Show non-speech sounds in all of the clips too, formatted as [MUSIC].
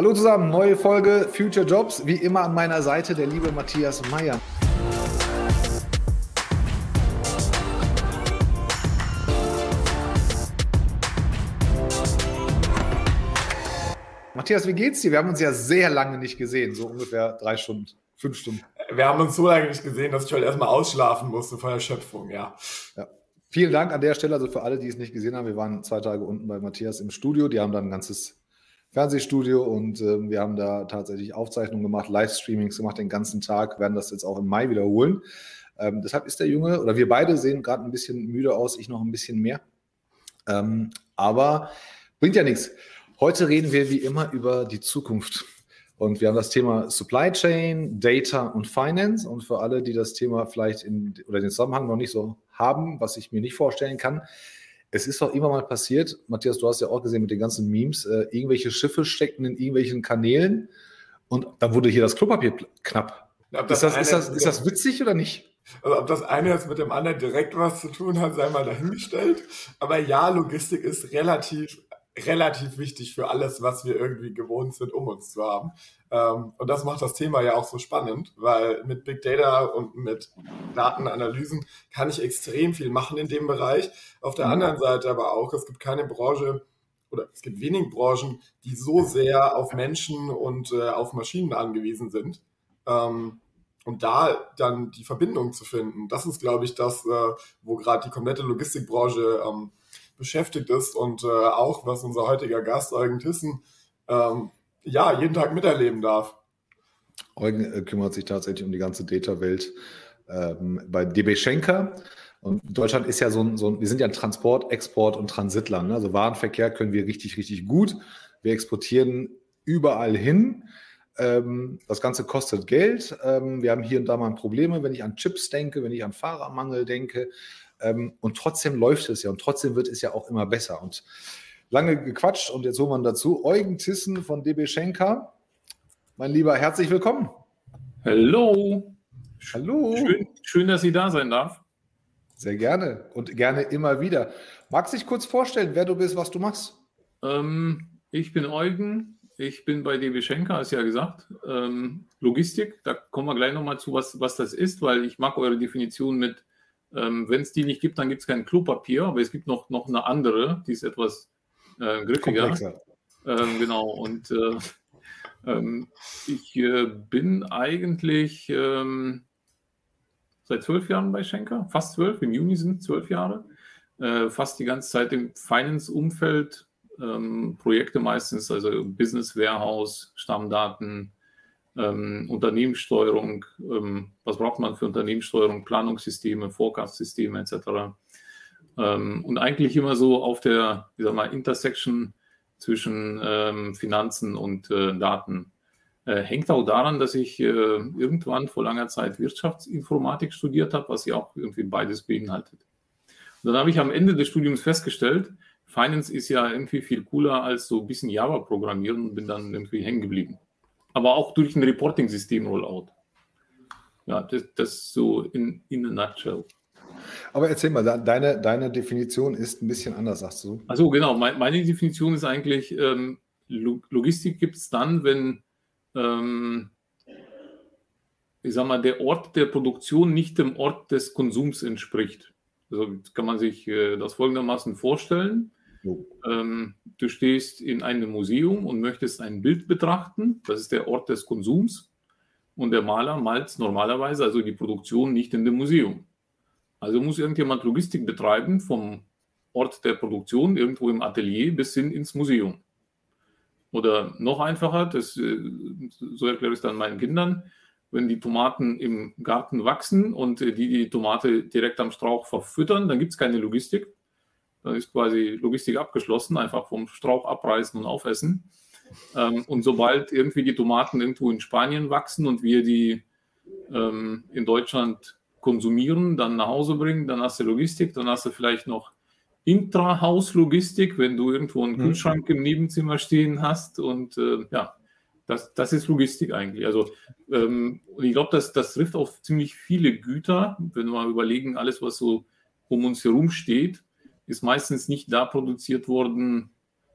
Hallo zusammen, neue Folge Future Jobs. Wie immer an meiner Seite der liebe Matthias Meyer. Matthias, wie geht's dir? Wir haben uns ja sehr lange nicht gesehen, so ungefähr drei Stunden, fünf Stunden. Wir haben uns so lange nicht gesehen, dass ich heute erstmal ausschlafen musste vor Erschöpfung, ja. ja. Vielen Dank an der Stelle, also für alle, die es nicht gesehen haben. Wir waren zwei Tage unten bei Matthias im Studio. Die haben dann ein ganzes Fernsehstudio und äh, wir haben da tatsächlich Aufzeichnungen gemacht, Livestreamings gemacht den ganzen Tag, werden das jetzt auch im Mai wiederholen. Ähm, deshalb ist der Junge, oder wir beide sehen gerade ein bisschen müde aus, ich noch ein bisschen mehr. Ähm, aber bringt ja nichts. Heute reden wir wie immer über die Zukunft. Und wir haben das Thema Supply Chain, Data und Finance. Und für alle, die das Thema vielleicht in, oder den Zusammenhang noch nicht so haben, was ich mir nicht vorstellen kann, es ist doch immer mal passiert, Matthias, du hast ja auch gesehen mit den ganzen Memes, äh, irgendwelche Schiffe steckten in irgendwelchen Kanälen und dann wurde hier das Klopapier knapp. Das ist, das, ist, das, ist das witzig oder nicht? Also ob das eine jetzt mit dem anderen direkt was zu tun hat, sei mal dahingestellt. Aber ja, Logistik ist relativ relativ wichtig für alles, was wir irgendwie gewohnt sind, um uns zu haben. Ähm, und das macht das Thema ja auch so spannend, weil mit Big Data und mit Datenanalysen kann ich extrem viel machen in dem Bereich. Auf der mhm. anderen Seite aber auch, es gibt keine Branche oder es gibt wenig Branchen, die so sehr auf Menschen und äh, auf Maschinen angewiesen sind. Ähm, und da dann die Verbindung zu finden, das ist, glaube ich, das, äh, wo gerade die komplette Logistikbranche ähm, beschäftigt ist und äh, auch, was unser heutiger Gast Eugen Tissen ähm, ja jeden Tag miterleben darf. Eugen äh, kümmert sich tatsächlich um die ganze Data-Welt ähm, bei DB Schenker. Und Deutschland ist ja so ein, so ein, wir sind ja ein Transport, Export und Transitland. Ne? Also Warenverkehr können wir richtig, richtig gut. Wir exportieren überall hin. Ähm, das Ganze kostet Geld. Ähm, wir haben hier und da mal Probleme, wenn ich an Chips denke, wenn ich an Fahrermangel denke. Ähm, und trotzdem läuft es ja und trotzdem wird es ja auch immer besser. Und lange gequatscht und jetzt holen wir dazu Eugen Tissen von DB Schenker. Mein Lieber, herzlich willkommen. Hallo. Hallo. Schön, schön, dass Sie da sein darf. Sehr gerne und gerne immer wieder. Magst du dich kurz vorstellen, wer du bist, was du machst? Ähm, ich bin Eugen. Ich bin bei DB Schenker, hast ja gesagt. Ähm, Logistik, da kommen wir gleich nochmal zu, was, was das ist, weil ich mag eure Definition mit ähm, Wenn es die nicht gibt, dann gibt es kein Klopapier, aber es gibt noch, noch eine andere, die ist etwas äh, griffiger. Ähm, genau, und äh, ähm, ich äh, bin eigentlich ähm, seit zwölf Jahren bei Schenker, fast zwölf, im Juni sind zwölf Jahre, äh, fast die ganze Zeit im Finance-Umfeld, ähm, Projekte meistens, also Business Warehouse, Stammdaten, ähm, Unternehmenssteuerung, ähm, was braucht man für Unternehmenssteuerung, Planungssysteme, Forecast-Systeme etc. Ähm, und eigentlich immer so auf der, wie sag mal, Intersection zwischen ähm, Finanzen und äh, Daten. Äh, hängt auch daran, dass ich äh, irgendwann vor langer Zeit Wirtschaftsinformatik studiert habe, was ja auch irgendwie beides beinhaltet. Und dann habe ich am Ende des Studiums festgestellt, Finance ist ja irgendwie viel cooler als so ein bisschen Java programmieren und bin dann irgendwie hängen geblieben aber auch durch ein Reporting-System-Rollout. Ja, das, das so in, in a nutshell. Aber erzähl mal, deine, deine Definition ist ein bisschen anders, sagst du. Also genau, mein, meine Definition ist eigentlich, ähm, Logistik gibt es dann, wenn, ähm, ich sag mal, der Ort der Produktion nicht dem Ort des Konsums entspricht. Also kann man sich äh, das folgendermaßen vorstellen. Ähm, du stehst in einem Museum und möchtest ein Bild betrachten. Das ist der Ort des Konsums. Und der Maler malt normalerweise, also die Produktion, nicht in dem Museum. Also muss irgendjemand Logistik betreiben vom Ort der Produktion, irgendwo im Atelier, bis hin ins Museum. Oder noch einfacher, das, äh, so erkläre ich es dann meinen Kindern, wenn die Tomaten im Garten wachsen und die die Tomate direkt am Strauch verfüttern, dann gibt es keine Logistik. Dann ist quasi Logistik abgeschlossen, einfach vom Strauch abreißen und aufessen. Ähm, und sobald irgendwie die Tomaten irgendwo in Spanien wachsen und wir die ähm, in Deutschland konsumieren, dann nach Hause bringen, dann hast du Logistik, dann hast du vielleicht noch Intrahaus-Logistik, wenn du irgendwo einen mhm. Kühlschrank im Nebenzimmer stehen hast. Und äh, ja, das, das ist Logistik eigentlich. Also, ähm, und ich glaube, das, das trifft auf ziemlich viele Güter, wenn wir mal überlegen, alles, was so um uns herum steht, ist meistens nicht da produziert worden,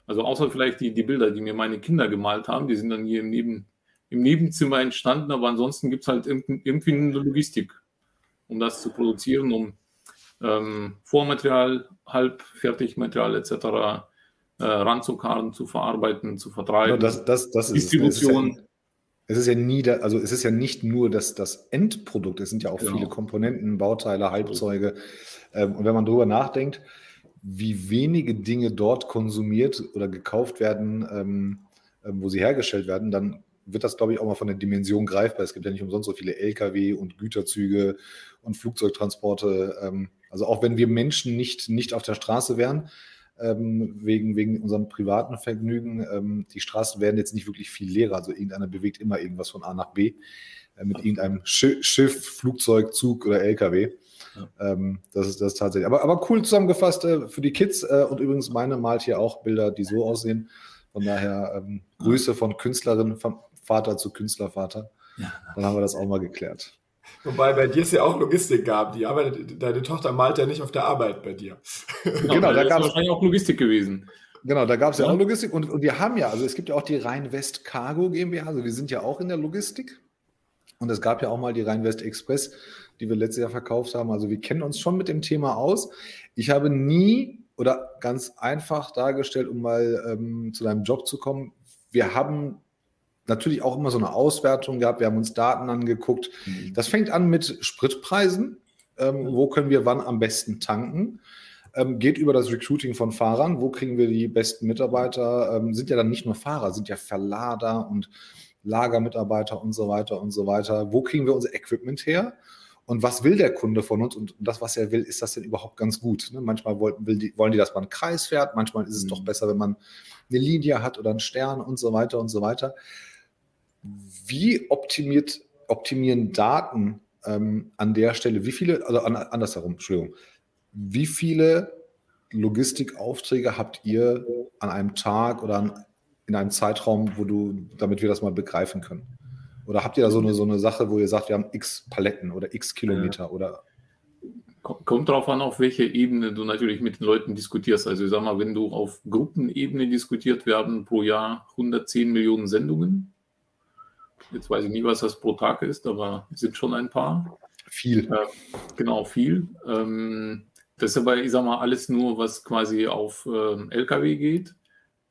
Also außer vielleicht die, die Bilder, die mir meine Kinder gemalt haben, die sind dann hier im, Neben, im Nebenzimmer entstanden, aber ansonsten gibt es halt irgendwie eine Logistik, um das zu produzieren, um ähm, Vormaterial, Halbfertigmaterial etc. Äh, ranzukarren, zu verarbeiten, zu vertreiben. Ja, das, das, das Distribution. Es ist ja nie, da, also es ist ja nicht nur das, das Endprodukt, es sind ja auch genau. viele Komponenten, Bauteile, Halbzeuge. Ähm, und wenn man darüber nachdenkt, wie wenige Dinge dort konsumiert oder gekauft werden, ähm, ähm, wo sie hergestellt werden, dann wird das, glaube ich, auch mal von der Dimension greifbar. Es gibt ja nicht umsonst so viele Lkw und Güterzüge und Flugzeugtransporte. Ähm, also auch wenn wir Menschen nicht, nicht auf der Straße wären, ähm, wegen, wegen unserem privaten Vergnügen. Ähm, die Straßen werden jetzt nicht wirklich viel leerer. Also irgendeiner bewegt immer irgendwas von A nach B äh, mit irgendeinem Sch Schiff, Flugzeug, Zug oder LKW. Ja. Ähm, das, ist, das ist tatsächlich. Aber, aber cool zusammengefasst äh, für die Kids. Äh, und übrigens, meine malt hier auch Bilder, die so aussehen. Von daher ähm, Grüße von Künstlerin, von Vater zu Künstlervater. Ja. Dann haben wir das auch mal geklärt. Wobei bei dir es ja auch Logistik gab. Die arbeitet, deine Tochter malt ja nicht auf der Arbeit bei dir. Genau, genau da gab es wahrscheinlich auch Logistik gewesen. Genau, da gab es ja. ja. auch Logistik und, und wir haben ja, also es gibt ja auch die Rhein-West Cargo GmbH, also wir sind ja auch in der Logistik. Und es gab ja auch mal die Rhein-West Express, die wir letztes Jahr verkauft haben. Also wir kennen uns schon mit dem Thema aus. Ich habe nie oder ganz einfach dargestellt, um mal ähm, zu deinem Job zu kommen, wir haben natürlich auch immer so eine Auswertung gehabt. Wir haben uns Daten angeguckt. Mhm. Das fängt an mit Spritpreisen. Ähm, wo können wir wann am besten tanken? Ähm, geht über das Recruiting von Fahrern. Wo kriegen wir die besten Mitarbeiter? Ähm, sind ja dann nicht nur Fahrer, sind ja Verlader und Lagermitarbeiter und so weiter und so weiter. Wo kriegen wir unser Equipment her? Und was will der Kunde von uns? Und das, was er will, ist das denn überhaupt ganz gut? Ne? Manchmal wollen die, wollen die, dass man einen Kreis fährt. Manchmal ist es mhm. doch besser, wenn man eine Linie hat oder einen Stern und so weiter und so weiter wie optimiert, optimieren Daten ähm, an der Stelle, wie viele, also an, andersherum, Entschuldigung, wie viele Logistikaufträge habt ihr an einem Tag oder an, in einem Zeitraum, wo du, damit wir das mal begreifen können? Oder habt ihr da so eine, so eine Sache, wo ihr sagt, wir haben x Paletten oder x Kilometer ja. oder Kommt darauf an, auf welche Ebene du natürlich mit den Leuten diskutierst. Also ich sag mal, wenn du auf Gruppenebene diskutiert werden pro Jahr 110 Millionen Sendungen, Jetzt weiß ich nie, was das pro Tag ist, aber es sind schon ein paar. Viel. Äh, genau, viel. Ähm, das ist aber, ich sag mal, alles nur, was quasi auf ähm, LKW geht.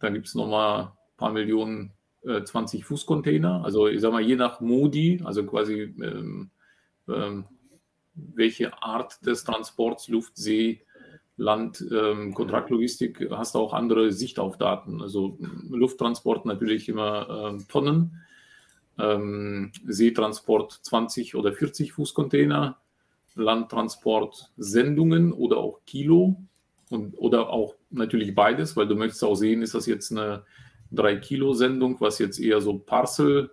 Da gibt es nochmal paar Millionen äh, 20 Fußcontainer. Also ich sag mal, je nach Modi, also quasi ähm, ähm welche Art des Transports, Luft, See, Land, ähm, Kontraktlogistik, hast du auch andere Sicht auf Daten. Also Lufttransport natürlich immer äh, Tonnen ähm, Seetransport 20 oder 40 Fuß Container, Landtransport Sendungen oder auch Kilo und, oder auch natürlich beides, weil du möchtest auch sehen, ist das jetzt eine 3 Kilo Sendung, was jetzt eher so Parcel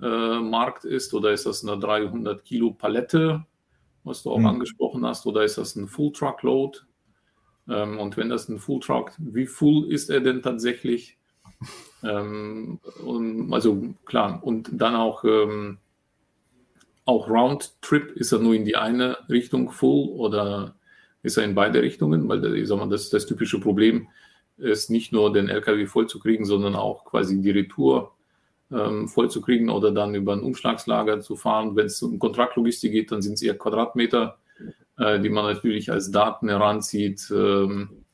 äh, Markt ist oder ist das eine 300 Kilo Palette, was du auch mhm. angesprochen hast, oder ist das ein Full Truck Load? Ähm, und wenn das ein Full Truck, wie full ist er denn tatsächlich? Ähm, und, also klar, und dann auch, ähm, auch Roundtrip, ist er nur in die eine Richtung full oder ist er in beide Richtungen? Weil ich sag mal, das, das typische Problem ist nicht nur den LKW vollzukriegen, sondern auch quasi die Retour ähm, vollzukriegen oder dann über ein Umschlagslager zu fahren. Wenn es um Kontraktlogistik geht, dann sind es eher Quadratmeter, äh, die man natürlich als Daten heranzieht. Ähm,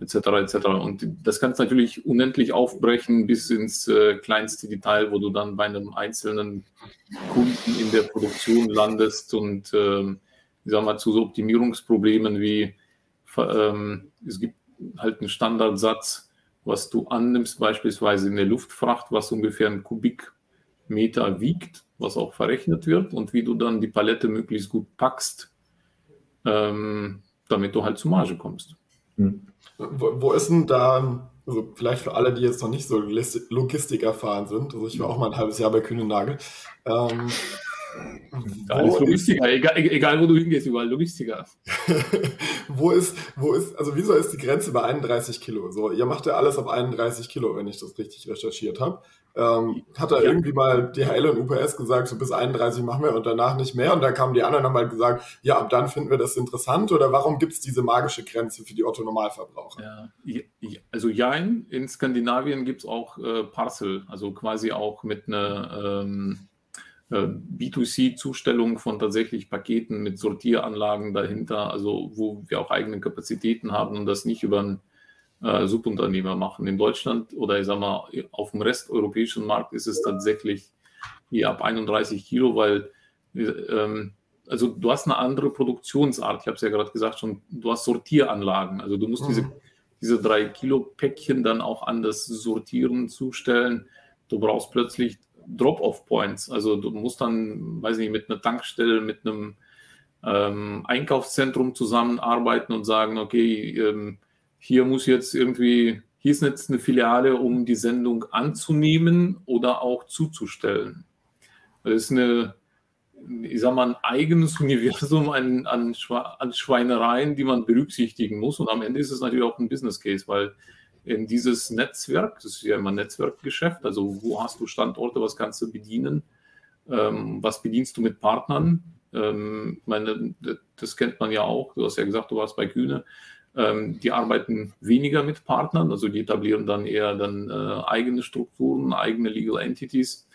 etc. etc. Und das kannst du natürlich unendlich aufbrechen bis ins äh, kleinste Detail, wo du dann bei einem einzelnen Kunden in der Produktion landest und ähm, ich sag mal zu so Optimierungsproblemen wie ähm, es gibt halt einen Standardsatz, was du annimmst, beispielsweise in der Luftfracht, was ungefähr ein Kubikmeter wiegt, was auch verrechnet wird und wie du dann die Palette möglichst gut packst, ähm, damit du halt zur Marge kommst. Hm. Wo, wo, ist denn da, also vielleicht für alle, die jetzt noch nicht so Logistik erfahren sind, also ich war auch mal ein halbes Jahr bei Kühne Nagel, ähm, Da ist Logistiker, egal, egal, wo du hingehst, überall Logistiker. [LAUGHS] wo ist, wo ist, also wieso ist die Grenze bei 31 Kilo? So, ihr macht ja alles auf 31 Kilo, wenn ich das richtig recherchiert habe. Ähm, hat da ja. irgendwie mal DHL und UPS gesagt, so bis 31 machen wir und danach nicht mehr. Und dann kamen die anderen nochmal gesagt, ja, ab dann finden wir das interessant. Oder warum gibt es diese magische Grenze für die Otto-Normalverbraucher? Ja, also ja, in Skandinavien gibt es auch äh, Parcel, also quasi auch mit einer ähm, äh, B2C-Zustellung von tatsächlich Paketen mit Sortieranlagen dahinter, also wo wir auch eigene Kapazitäten haben und das nicht über ein äh, Subunternehmer machen. In Deutschland oder ich sag mal, auf dem resteuropäischen Markt ist es tatsächlich hier ab 31 Kilo, weil ähm, also du hast eine andere Produktionsart. Ich habe es ja gerade gesagt schon, du hast Sortieranlagen. Also du musst mhm. diese, diese drei Kilo Päckchen dann auch an das Sortieren zustellen. Du brauchst plötzlich Drop-off-Points. Also du musst dann, weiß nicht, mit einer Tankstelle, mit einem ähm, Einkaufszentrum zusammenarbeiten und sagen, okay, ähm, hier muss jetzt irgendwie, hier ist jetzt eine Filiale, um die Sendung anzunehmen oder auch zuzustellen. Das ist eine, ich sag mal, ein eigenes Universum an, an, an Schweinereien, die man berücksichtigen muss. Und am Ende ist es natürlich auch ein Business Case, weil in dieses Netzwerk, das ist ja immer Netzwerkgeschäft, also wo hast du Standorte, was kannst du bedienen, ähm, was bedienst du mit Partnern? Ähm, meine, das kennt man ja auch, du hast ja gesagt, du warst bei Kühne. Ähm, die arbeiten weniger mit Partnern, also die etablieren dann eher dann äh, eigene Strukturen, eigene Legal Entities.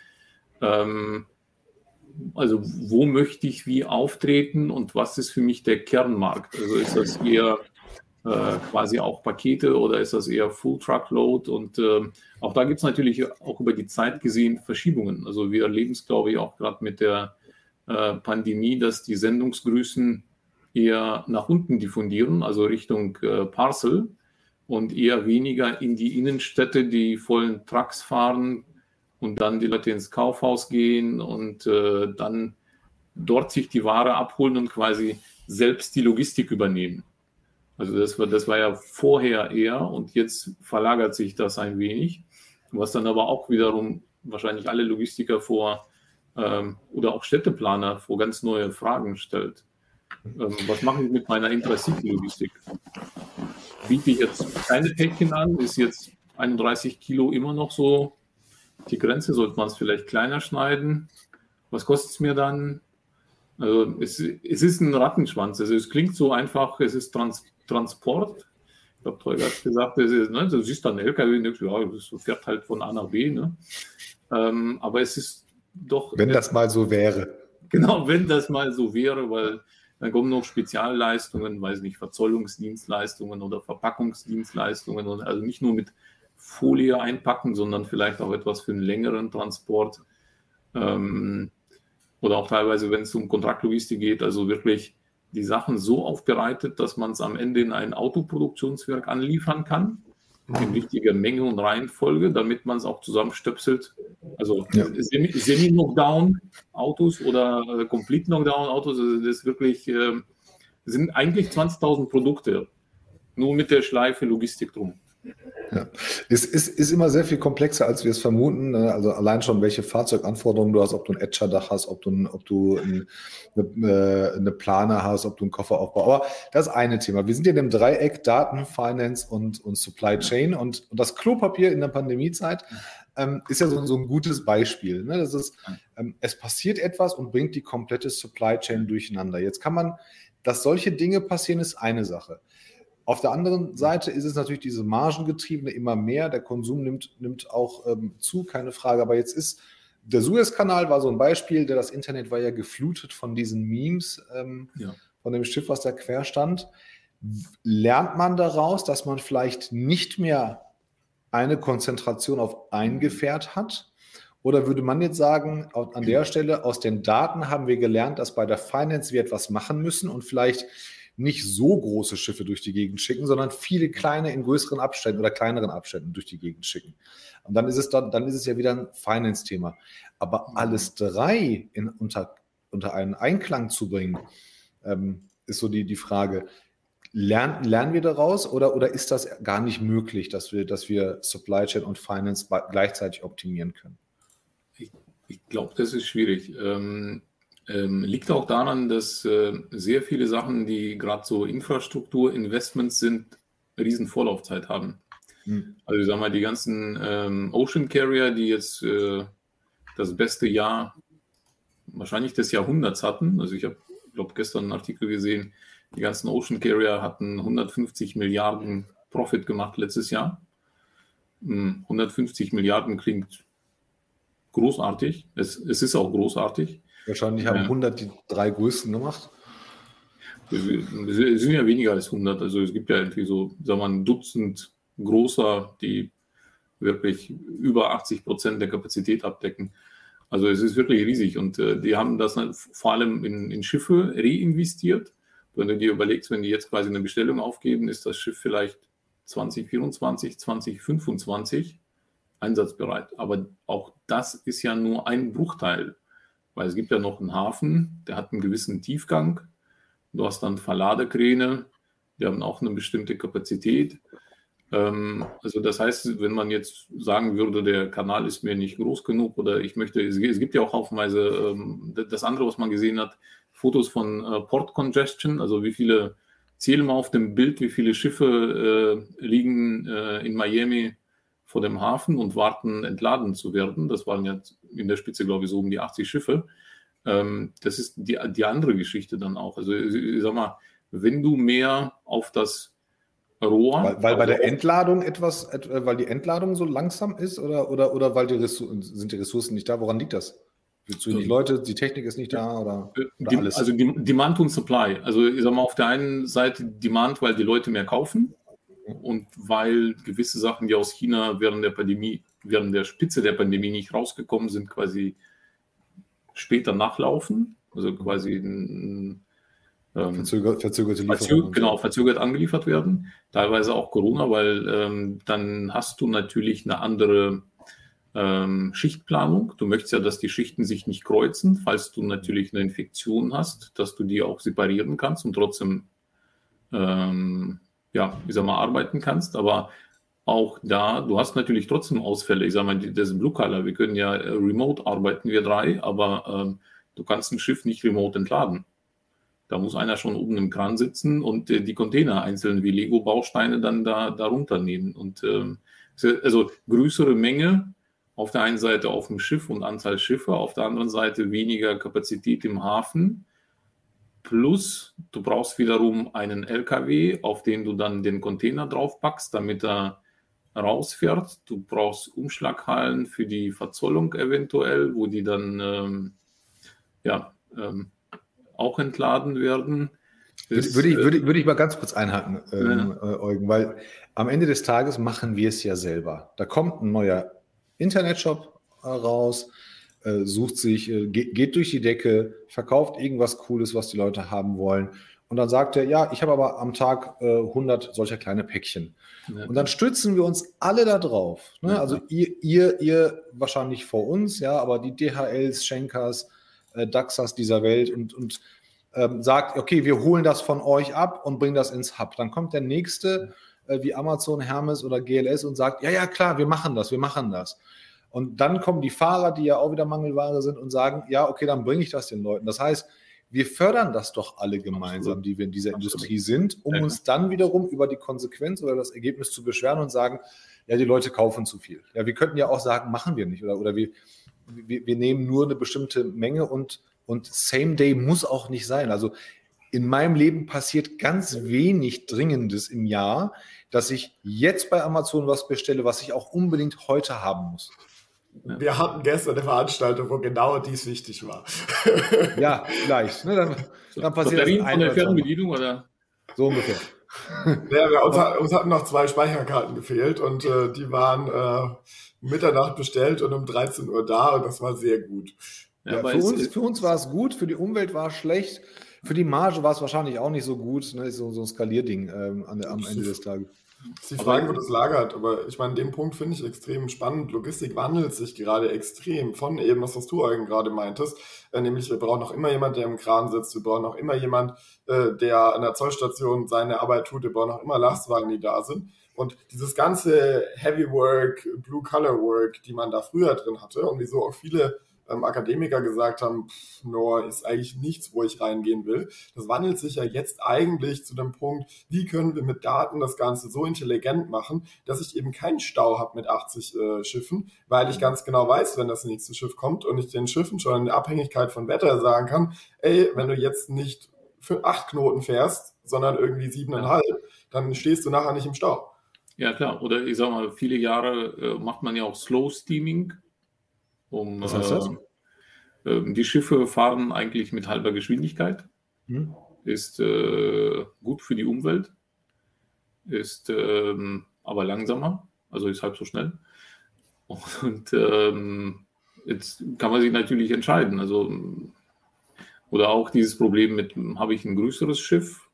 Ähm, also wo möchte ich wie auftreten und was ist für mich der Kernmarkt? Also ist das eher äh, quasi auch Pakete oder ist das eher Full Truckload? Und äh, auch da gibt es natürlich auch über die Zeit gesehen Verschiebungen. Also wir erleben es, glaube ich, auch gerade mit der äh, Pandemie, dass die Sendungsgrößen eher nach unten diffundieren, also Richtung äh, Parcel und eher weniger in die Innenstädte, die vollen Trucks fahren und dann die Leute ins Kaufhaus gehen und äh, dann dort sich die Ware abholen und quasi selbst die Logistik übernehmen. Also das war, das war ja vorher eher und jetzt verlagert sich das ein wenig, was dann aber auch wiederum wahrscheinlich alle Logistiker vor ähm, oder auch Städteplaner vor ganz neue Fragen stellt. Ähm, was mache ich mit meiner Intracity-Logistik? Biete ich jetzt keine Päckchen an? Ist jetzt 31 Kilo immer noch so die Grenze? Sollte man es vielleicht kleiner schneiden? Was kostet es mir dann? Also es, es, ist ein Rattenschwanz. Also es klingt so einfach, es ist Trans Transport. Ich glaube, Teuger hat gesagt, ist, ne, du siehst dann einen LKW, und ja, das fährt halt von A nach B. Ne? Ähm, aber es ist doch. Wenn das mal so wäre. Genau, wenn das mal so wäre, weil dann kommen noch Spezialleistungen, weiß nicht, Verzollungsdienstleistungen oder Verpackungsdienstleistungen. Und also nicht nur mit Folie einpacken, sondern vielleicht auch etwas für einen längeren Transport. Ähm, oder auch teilweise, wenn es um Kontraktlogistik geht, also wirklich die Sachen so aufbereitet, dass man es am Ende in ein Autoproduktionswerk anliefern kann in richtiger Menge und Reihenfolge, damit man es auch zusammenstöpselt. Also ja. Semi-Knockdown-Autos oder äh, Complete Knockdown-Autos, also das ist wirklich, äh, sind eigentlich 20.000 Produkte, nur mit der Schleife Logistik drum. Ja. Es ist, ist, immer sehr viel komplexer, als wir es vermuten. Ne? Also allein schon, welche Fahrzeuganforderungen du hast, ob du ein Etcher-Dach hast, ob du, ob du ein, eine, äh, eine Plane hast, ob du einen Kofferaufbau. Aber das ist eine Thema. Wir sind in dem Dreieck Daten, Finance und, und Supply Chain und, und das Klopapier in der Pandemiezeit ähm, ist ja so, so, ein gutes Beispiel. Ne? Das ist, ähm, es passiert etwas und bringt die komplette Supply Chain durcheinander. Jetzt kann man, dass solche Dinge passieren, ist eine Sache. Auf der anderen Seite ist es natürlich diese Margengetriebene immer mehr. Der Konsum nimmt, nimmt auch ähm, zu, keine Frage. Aber jetzt ist der Suezkanal war so ein Beispiel, der das Internet war ja geflutet von diesen Memes, ähm, ja. von dem Schiff, was da quer stand. Lernt man daraus, dass man vielleicht nicht mehr eine Konzentration auf ein Gefährt hat? Oder würde man jetzt sagen, an der Stelle, aus den Daten haben wir gelernt, dass bei der Finance wir etwas machen müssen und vielleicht nicht so große Schiffe durch die Gegend schicken, sondern viele kleine in größeren Abständen oder kleineren Abständen durch die Gegend schicken. Und dann ist es dann, dann ist es ja wieder ein Finance-Thema. Aber mhm. alles drei in, unter, unter einen Einklang zu bringen, ähm, ist so die, die Frage. Lernen, lernen wir daraus oder, oder ist das gar nicht möglich, dass wir, dass wir Supply Chain und Finance gleichzeitig optimieren können? Ich, ich glaube, das ist schwierig. Ähm, Ähm, liegt auch daran, dass äh, sehr viele Sachen, die gerade so Infrastrukturinvestments sind, riesen Vorlaufzeit haben. Hm. Also ich sag mal, die ganzen ähm, Ocean Carrier, die jetzt äh, das beste Jahr wahrscheinlich des Jahrhunderts hatten. Also ich habe, glaube gestern einen Artikel gesehen, die ganzen Ocean Carrier hatten 150 Milliarden Profit gemacht letztes Jahr. 150 hm, Milliarden klingt großartig. Es, es ist auch großartig. Wahrscheinlich haben ja. 100 die drei größten gemacht. Es sind ja weniger als 100. Also es gibt ja irgendwie so, sagen wir mal, ein Dutzend großer, die wirklich über 80 Prozent der Kapazität abdecken. Also es ist wirklich riesig und äh, die haben das vor allem in, in, Schiffe reinvestiert. Wenn du dir überlegst, wenn die jetzt quasi eine Bestellung aufgeben, ist das Schiff vielleicht 2024, 2025 einsatzbereit. Aber auch das ist ja nur ein Bruchteil, weil es gibt ja noch einen Hafen, der hat einen gewissen Tiefgang. Du hast dann Verladekräne, die haben auch eine bestimmte Kapazität. Ähm, also das heißt, wenn man jetzt sagen würde, der Kanal ist mir nicht groß genug oder ich möchte, es, gibt ja auch haufenweise ähm, das andere, was man gesehen hat, Fotos von äh, Port Congestion, also wie viele, zählen wir auf dem Bild, wie viele Schiffe äh, liegen äh, in Miami vor dem Hafen und warten, entladen zu werden. Das waren ja in der Spitze, glaube ich, so um die 80 Schiffe. Ähm, das ist die, die andere Geschichte dann auch. Also ich sag mal, wenn du mehr auf das Rohr. Weil, weil bei der Entladung etwas, äh, weil die Entladung so langsam ist oder, oder, oder weil die Ressourcen, sind die Ressourcen nicht da? Woran liegt das? Zu wenig Leute, die Technik ist nicht da oder, oder die, alles? Also Demand und Supply. Also ich sag mal, auf der einen Seite Demand, weil die Leute mehr kaufen und weil gewisse Sachen, die aus China während der Pandemie, während der Spitze der Pandemie nicht rausgekommen sind, quasi später nachlaufen. Also quasi ähm, Verzöger, verzögerte Lieferung. genau, verzögert angeliefert werden. Teilweise auch Corona, weil ähm, dann hast du natürlich eine andere ähm, Schichtplanung. Du möchtest ja, dass die Schichten sich nicht kreuzen, falls du natürlich eine Infektion hast, dass du die auch separieren kannst und trotzdem, ähm, ja, wie sag mal, arbeiten kannst. Aber auch da, du hast natürlich trotzdem Ausfälle. Ich sage mal, das Blue Color, wir können ja äh, remote arbeiten, wir drei, aber ähm, du kannst ein Schiff nicht remote entladen. Da muss einer schon oben im Kran sitzen und äh, die Container einzeln wie Lego-Bausteine dann da darunter nehmen. Und ähm, also größere Menge auf der einen Seite auf dem Schiff und Anzahl Schiffe, auf der anderen Seite weniger Kapazität im Hafen. Plus, du brauchst wiederum einen LKW, auf den du dann den Container draufpackst, damit er rausfährt. Du brauchst Umschlaghallen für die Verzollung eventuell, wo die dann ähm, ja, ähm, auch entladen werden. Das, würde, ich, würde, würde ich mal ganz kurz einhaken, ähm, ja. Äh, Eugen, weil am Ende des Tages machen wir es ja selber. Da kommt ein neuer Internetshop äh, raus, äh, sucht sich, äh, geht, geht, durch die Decke, verkauft irgendwas Cooles, was die Leute haben wollen. Und dann sagt er, ja, ich habe aber am Tag äh, 100 solcher kleine Päckchen. Ja. Und dann stützen wir uns alle da drauf. Ne? Ja. Also ihr, ihr, ihr wahrscheinlich vor uns, ja, aber die DHLs, Schenkers, äh, Daxas dieser Welt und, und ähm, sagt, okay, wir holen das von euch ab und bringen das ins Hub. Dann kommt der nächste äh, wie Amazon, Hermes oder GLS und sagt, ja, ja, klar, wir machen das, wir machen das. Und dann kommen die Fahrer, die ja auch wieder Mangelware sind und sagen, ja, okay, dann bringe ich das den Leuten. Das heißt, wir fördern das doch alle gemeinsam, die wir in dieser Absolut. Industrie sind, um ja. uns dann wiederum über die Konsequenz oder das Ergebnis zu beschweren und sagen, ja, die Leute kaufen zu viel. Ja, wir könnten ja auch sagen, machen wir nicht oder, oder wir, wir, wir nehmen nur eine bestimmte Menge und, und Same Day muss auch nicht sein. Also in meinem Leben passiert ganz wenig Dringendes im Jahr, dass ich jetzt bei Amazon was bestelle, was ich auch unbedingt heute haben muss. Wir hatten gestern eine Veranstaltung, wo genau dies wichtig war. [LAUGHS] ja, vielleicht. Ne, dann, dann passiert Batterien das von der Fernbedienung oder? So ungefähr. Ja, uns, uns, hatten noch zwei Speicherkarten gefehlt und äh, die waren äh, Mitternacht bestellt und um 13 Uhr da und das war sehr gut. Ja, ja, für, uns, für uns war es gut, für die Umwelt war es schlecht, für die Marge war es wahrscheinlich auch nicht so gut. Ne? So, so ein Skalierding ähm, am Ende des Tages. Das ist die Frage, wo das lagert. Aber ich meine, den Punkt finde ich extrem spannend. Logistik wandelt sich gerade extrem von eben, was, was du Eugen gerade meintest. Äh, nämlich, wir brauchen noch immer jemand, der im Kran sitzt. Wir brauchen noch immer jemand, äh, der an der Zollstation seine Arbeit tut. Wir brauchen noch immer Lastwagen, die da sind. Und dieses ganze Heavy Work, Blue Color Work, die man da früher drin hatte und wieso auch viele ähm, Akademiker gesagt haben, pff, no, ist eigentlich nichts, wo ich reingehen will. Das wandelt sich ja jetzt eigentlich zu dem Punkt, wie können wir mit Daten das Ganze so intelligent machen, dass ich eben keinen Stau habe mit 80 äh, Schiffen, weil ich ganz genau weiß, wenn das nächste Schiff kommt und ich den Schiffen schon in Abhängigkeit von Wetter sagen kann, ey, wenn du jetzt nicht für acht Knoten fährst, sondern irgendwie siebeneinhalb, dann stehst du nachher nicht im Stau. Ja, klar. Oder ich sag mal, viele Jahre äh, macht man ja auch Slow Steaming. Um, Was heißt das? Äh, die Schiffe fahren eigentlich mit halber Geschwindigkeit. Hm? Ist äh, gut für die Umwelt. Ist ähm, aber langsamer. Also ist halb so schnell. Und ähm, jetzt kann man sich natürlich entscheiden. Also, oder auch dieses Problem mit, habe ich ein größeres Schiff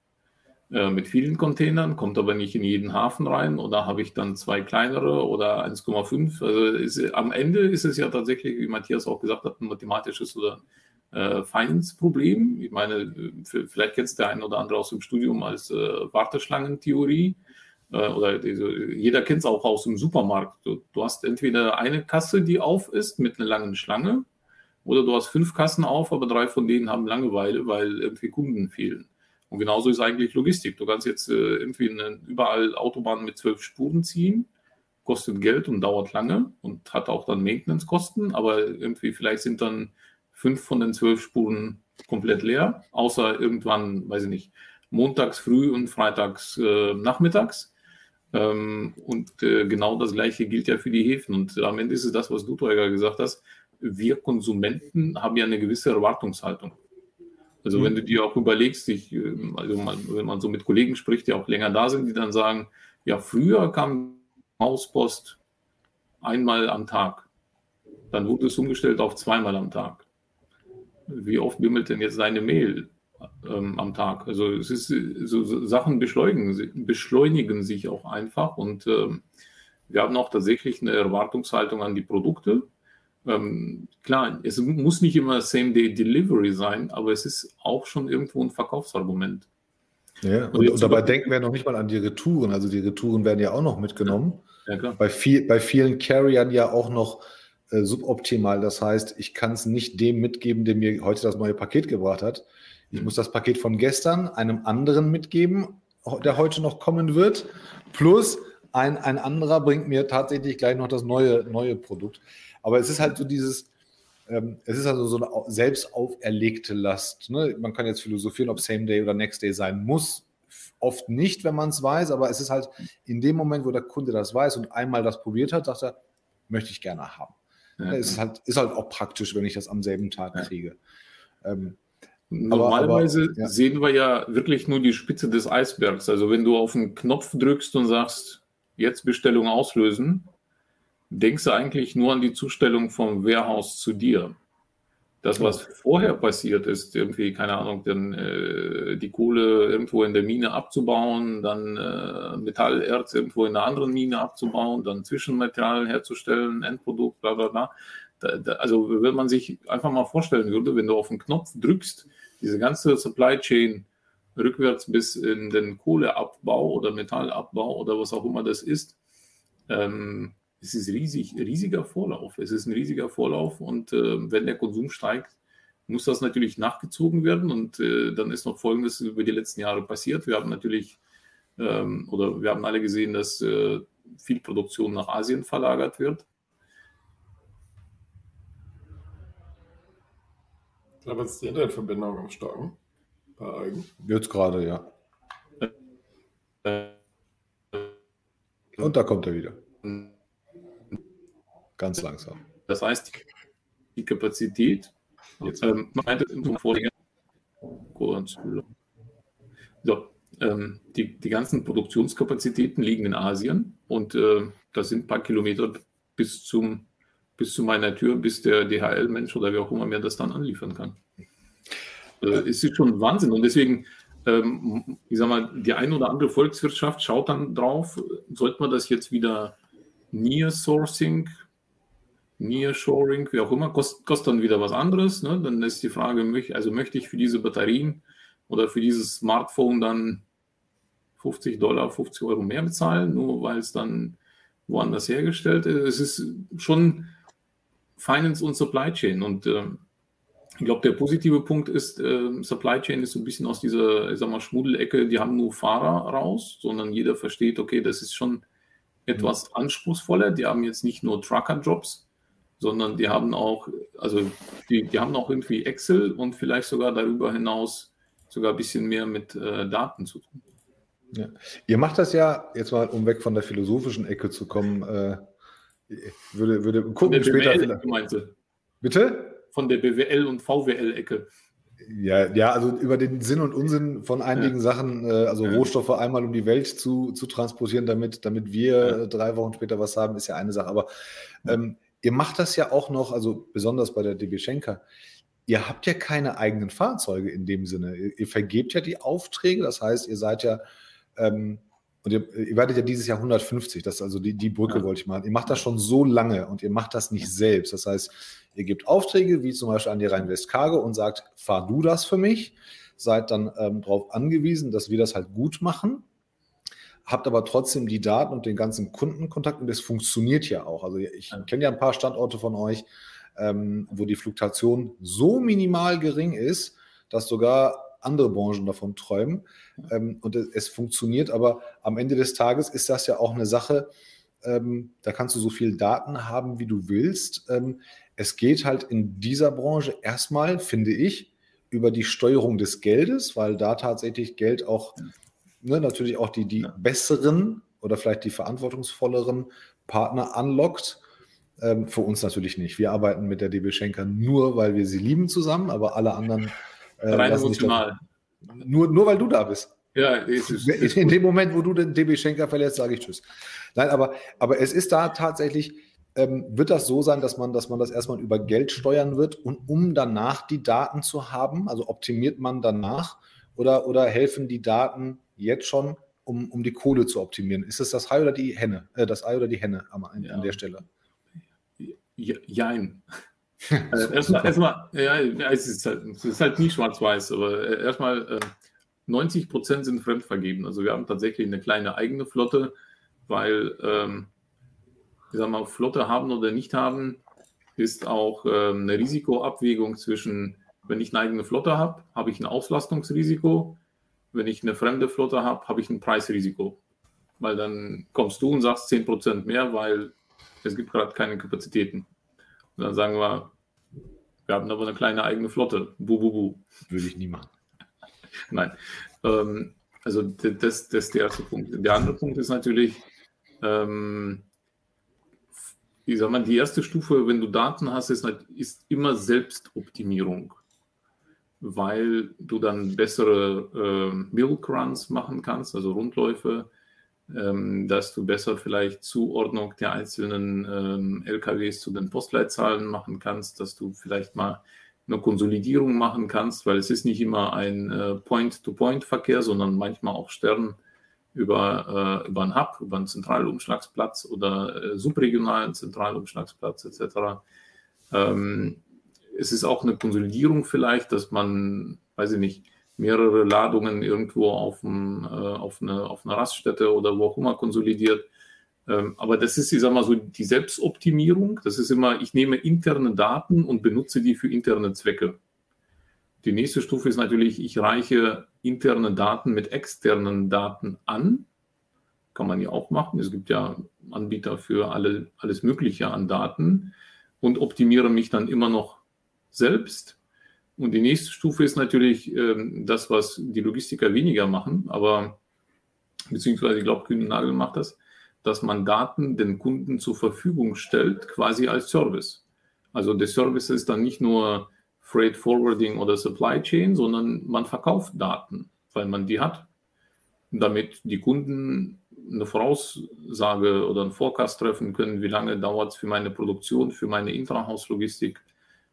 äh, mit vielen Containern, kommt aber nicht in jeden Hafen rein oder habe ich dann zwei kleinere oder 1,5. Also ist, am Ende ist es ja tatsächlich, wie Matthias auch gesagt hat, ein mathematisches oder äh, Finance-Problem. Ich meine, vielleicht kennst der ein oder andere aus dem Studium als äh, Warteschlangentheorie äh, oder jeder kennt es auch aus dem Supermarkt. Du, du, hast entweder eine Kasse, die auf ist mit einer langen Schlange, oder du hast fünf Kassen auf, aber drei von denen haben Langeweile, weil irgendwie Kunden fehlen. Und genauso ist eigentlich Logistik. Du kannst jetzt äh, irgendwie eine, überall Autobahnen mit zwölf Spuren ziehen, kostet Geld und dauert lange und hat auch dann Maintenance-Kosten, aber irgendwie vielleicht sind dann fünf von den zwölf Spuren komplett leer, außer irgendwann, weiß ich nicht, montags früh und freitags äh, nachmittags. Ähm, und äh, genau das Gleiche gilt ja für die Häfen. Und am Ende ist es das, was du, Teuger, gesagt hast. Wir Konsumenten haben ja eine gewisse Erwartungshaltung. Also mhm. wenn du dir auch überlegst, ich, ähm, also man, wenn man so mit Kollegen spricht, die auch länger da sind, die dann sagen, ja, früher kam Hauspost einmal am Tag. Dann wurde es umgestellt auf zweimal am Tag. Wie oft bimmelt denn jetzt deine Mail ähm, am Tag? Also es ist so, so Sachen beschleunigen, beschleunigen sich auch einfach und ähm, wir haben auch tatsächlich eine Erwartungshaltung an die Produkte ähm, klar, es muss nicht immer Same-Day-Delivery sein, aber es ist auch schon irgendwo ein Verkaufsargument. Ja, und, und dabei denken wir noch nicht mal an die Retouren. Also die Retouren werden ja auch noch mitgenommen. Ja, klar. Bei, viel, bei vielen Carriern ja auch noch äh, suboptimal. Das heißt, ich kann es nicht dem mitgeben, der mir heute das neue Paket gebracht hat. Ich mhm. muss das Paket von gestern einem anderen mitgeben, der heute noch kommen wird. Plus ein, ein anderer bringt mir tatsächlich gleich noch das neue, neue Produkt. Aber es ist halt so dieses, ähm, es ist also so eine selbst auferlegte Last. Ne? Man kann jetzt philosophieren, ob Same Day oder Next Day sein muss. Oft nicht, wenn man es weiß, aber es ist halt in dem Moment, wo der Kunde das weiß und einmal das probiert hat, sagt er, möchte ich gerne haben. Ja. Es ist halt, ist halt auch praktisch, wenn ich das am selben Tag ja. kriege. Ähm, Normalerweise aber, aber, ja. sehen wir ja wirklich nur die Spitze des Eisbergs. Also wenn du auf den Knopf drückst und sagst, jetzt Bestellung auslösen, denkst du eigentlich nur an die Zustellung vom Warehouse zu dir. Das, was vorher passiert ist, irgendwie, keine Ahnung, dann äh, die Kohle irgendwo in der Mine abzubauen, dann äh, Metallerz irgendwo in einer anderen Mine abzubauen, dann Zwischenmaterial herzustellen, Endprodukt, bla bla bla. Da, da, also wenn man sich einfach mal vorstellen würde, wenn du auf den Knopf drückst, diese ganze Supply Chain rückwärts bis in den Kohleabbau oder Metallabbau oder was auch immer das ist, ähm, es ist riesig, riesiger Vorlauf. Es ist ein riesiger Vorlauf und äh, wenn der Konsum steigt, muss das natürlich nachgezogen werden. Und äh, dann ist noch Folgendes über die letzten Jahre passiert. Wir haben natürlich, ähm, oder wir haben alle gesehen, dass äh, viel Produktion nach Asien verlagert wird. Ich glaube, jetzt ist die Internetverbindung am Stocken. Bei Eugen. Jetzt gerade, ja. Und da kommt er wieder. Ganz langsam. Das heißt, die Kapazität, jetzt ähm, meinte im Vorgänger, so, ähm, die, die ganzen Produktionskapazitäten liegen in Asien und äh, das sind ein paar Kilometer bis zum bis zu meiner Tür, bis der DHL-Mensch oder wer auch immer mir das dann anliefern kann. Äh, es ist schon Wahnsinn und deswegen, ähm, ich sag mal, die eine oder andere Volkswirtschaft schaut dann drauf, sollte man das jetzt wieder Near Sourcing Nearshoring, wie auch immer, kostet, kostet dann wieder was anderes. Ne? Dann ist die Frage, also möchte ich für diese Batterien oder für dieses Smartphone dann 50 Dollar, 50 Euro mehr bezahlen, nur weil es dann woanders hergestellt ist. Es ist schon Finance und Supply Chain. Und ähm, ich glaube, der positive Punkt ist, äh, Supply Chain ist so ein bisschen aus dieser, ich sag mal, Schmuddelecke, die haben nur Fahrer raus, sondern jeder versteht, okay, das ist schon etwas anspruchsvoller. Die haben jetzt nicht nur Trucker-Jobs, sondern die haben auch, also die, die haben auch irgendwie Excel und vielleicht sogar darüber hinaus sogar ein bisschen mehr mit äh, Daten zu tun. Ja. Ihr macht das ja, jetzt mal, um weg von der philosophischen Ecke zu kommen, äh, würde, würde gucken später. BWL, Bitte? Von der BWL- und VWL-Ecke. Ja, ja, also über den Sinn und Unsinn von einigen ja. Sachen, äh, also ja. Rohstoffe einmal um die Welt zu, zu transportieren, damit, damit wir ja. drei Wochen später was haben, ist ja eine Sache. Aber ähm, ihr macht das ja auch noch, also besonders bei der DB Schenker, ihr habt ja keine eigenen Fahrzeuge in dem Sinne. Ihr, ihr vergebt ja die Aufträge, das heißt, ihr seid ja ähm, und ihr, ihr, werdet ja dieses Jahr 150, das ist also die, die Brücke ja. wollte ich machen. Ihr macht das schon so lange und ihr macht das nicht selbst. Das heißt, ihr gebt Aufträge, wie zum Beispiel an die Rhein-West-Cargo und sagt, fahr du das für mich. Seid dann ähm, darauf angewiesen, dass wir das halt gut machen. Habt aber trotzdem die Daten und den ganzen Kundenkontakt und das funktioniert ja auch. Also ich kenne ja ein paar Standorte von euch, ähm, wo die Fluktuation so minimal gering ist, dass sogar andere Branchen davon träumen. Ähm, und es, es, funktioniert, aber am Ende des Tages ist das ja auch eine Sache, ähm, da kannst du so viel Daten haben, wie du willst. Ähm, es geht halt in dieser Branche erstmal, finde ich, über die Steuerung des Geldes, weil da tatsächlich Geld auch ne, natürlich auch die, die besseren oder vielleicht die verantwortungsvolleren Partner anlockt. Ähm, für uns natürlich nicht. Wir arbeiten mit der DB Schenker nur, weil wir sie lieben zusammen, aber alle anderen äh, Rein emotional. Nur, nur weil du da bist. Ja, ist, ist in dem Moment, wo du den DB Schenker verlässt, sage ich Tschüss. Nein, aber, aber es ist da tatsächlich, ähm, wird das so sein, dass man, dass man das erstmal über Geld steuern wird und um danach die Daten zu haben, also optimiert man danach oder, oder helfen die Daten jetzt schon, um, um die Kohle zu optimieren? Ist es das Ei oder die Henne? Äh, das Ei oder die Henne an, ja. an der Stelle? Jein. [LAUGHS] Also erstmal, erstmal, ja, es ist halt, es ist halt nie schwarz-weiß, aber äh, erstmal äh, 90 Prozent sind fremdvergeben. Also wir haben tatsächlich eine kleine eigene Flotte, weil, ähm, ich sag mal, Flotte haben oder nicht haben, ist auch ähm, eine Risikoabwägung zwischen, wenn ich eine eigene Flotte habe, habe ich ein Auslastungsrisiko. Wenn ich eine fremde Flotte habe, habe ich ein Preisrisiko. Weil dann kommst du und sagst 10 Prozent mehr, weil es gibt gerade keine Kapazitäten. Und dann sagen wir, wir haben aber eine kleine eigene Flotte. Bu, bu, bu. Würde ich nie machen. [LAUGHS] Nein. Ähm, also das, das ist der erste Punkt. Der andere Punkt ist natürlich, ähm, ich sag mal, die erste Stufe, wenn du Daten hast, ist, ist immer Selbstoptimierung, weil du dann bessere äh, Milk Runs machen kannst, also Rundläufe, ähm, dass du besser vielleicht Zuordnung der einzelnen ähm, LKWs zu den Postleitzahlen machen kannst, dass du vielleicht mal eine Konsolidierung machen kannst, weil es ist nicht immer ein äh, Point-to-Point-Verkehr, sondern manchmal auch Stern über, äh, über einen Hub, über einen Zentralumschlagsplatz oder äh, subregionalen Zentralumschlagsplatz etc. Ähm, es ist auch eine Konsolidierung vielleicht, dass man, weiß ich nicht, mehrere Ladungen irgendwo auf, dem, äh, auf, eine, auf einer Raststätte oder wo auch immer konsolidiert. Ähm, aber das ist, ich sag mal so, die Selbstoptimierung. Das ist immer, ich nehme interne Daten und benutze die für interne Zwecke. Die nächste Stufe ist natürlich, ich reiche interne Daten mit externen Daten an. Kann man ja auch machen. Es gibt ja Anbieter für alle, alles Mögliche an Daten und optimiere mich dann immer noch selbst und die nächste Stufe ist natürlich ähm, das, was die Logistiker weniger machen, aber beziehungsweise ich glaube, Kühne macht das, dass man Daten den Kunden zur Verfügung stellt, quasi als Service. Also der Service ist dann nicht nur Freight Forwarding oder Supply Chain, sondern man verkauft Daten, weil man die hat, damit die Kunden eine Voraussage oder einen Forecast treffen können, wie lange dauert es für meine Produktion, für meine Intrahauslogistik,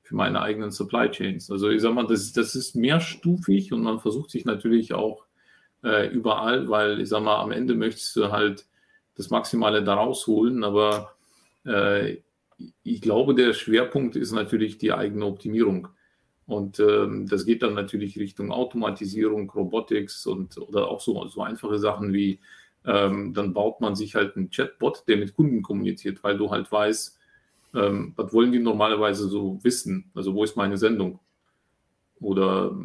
für meine eigenen Supply Chains. Also ich sage mal, das, das ist mehrstufig und man versucht sich natürlich auch äh, überall, weil ich sage mal, am Ende möchtest du halt das Maximale daraus holen, aber äh, ich glaube, der Schwerpunkt ist natürlich die eigene Optimierung. Und ähm, das geht dann natürlich Richtung Automatisierung, Robotics und oder auch so, so einfache Sachen wie, ähm, dann baut man sich halt einen Chatbot, der mit Kunden kommuniziert, weil du halt weißt, ähm, was wollen die normalerweise so wissen? Also wo ist meine Sendung? Oder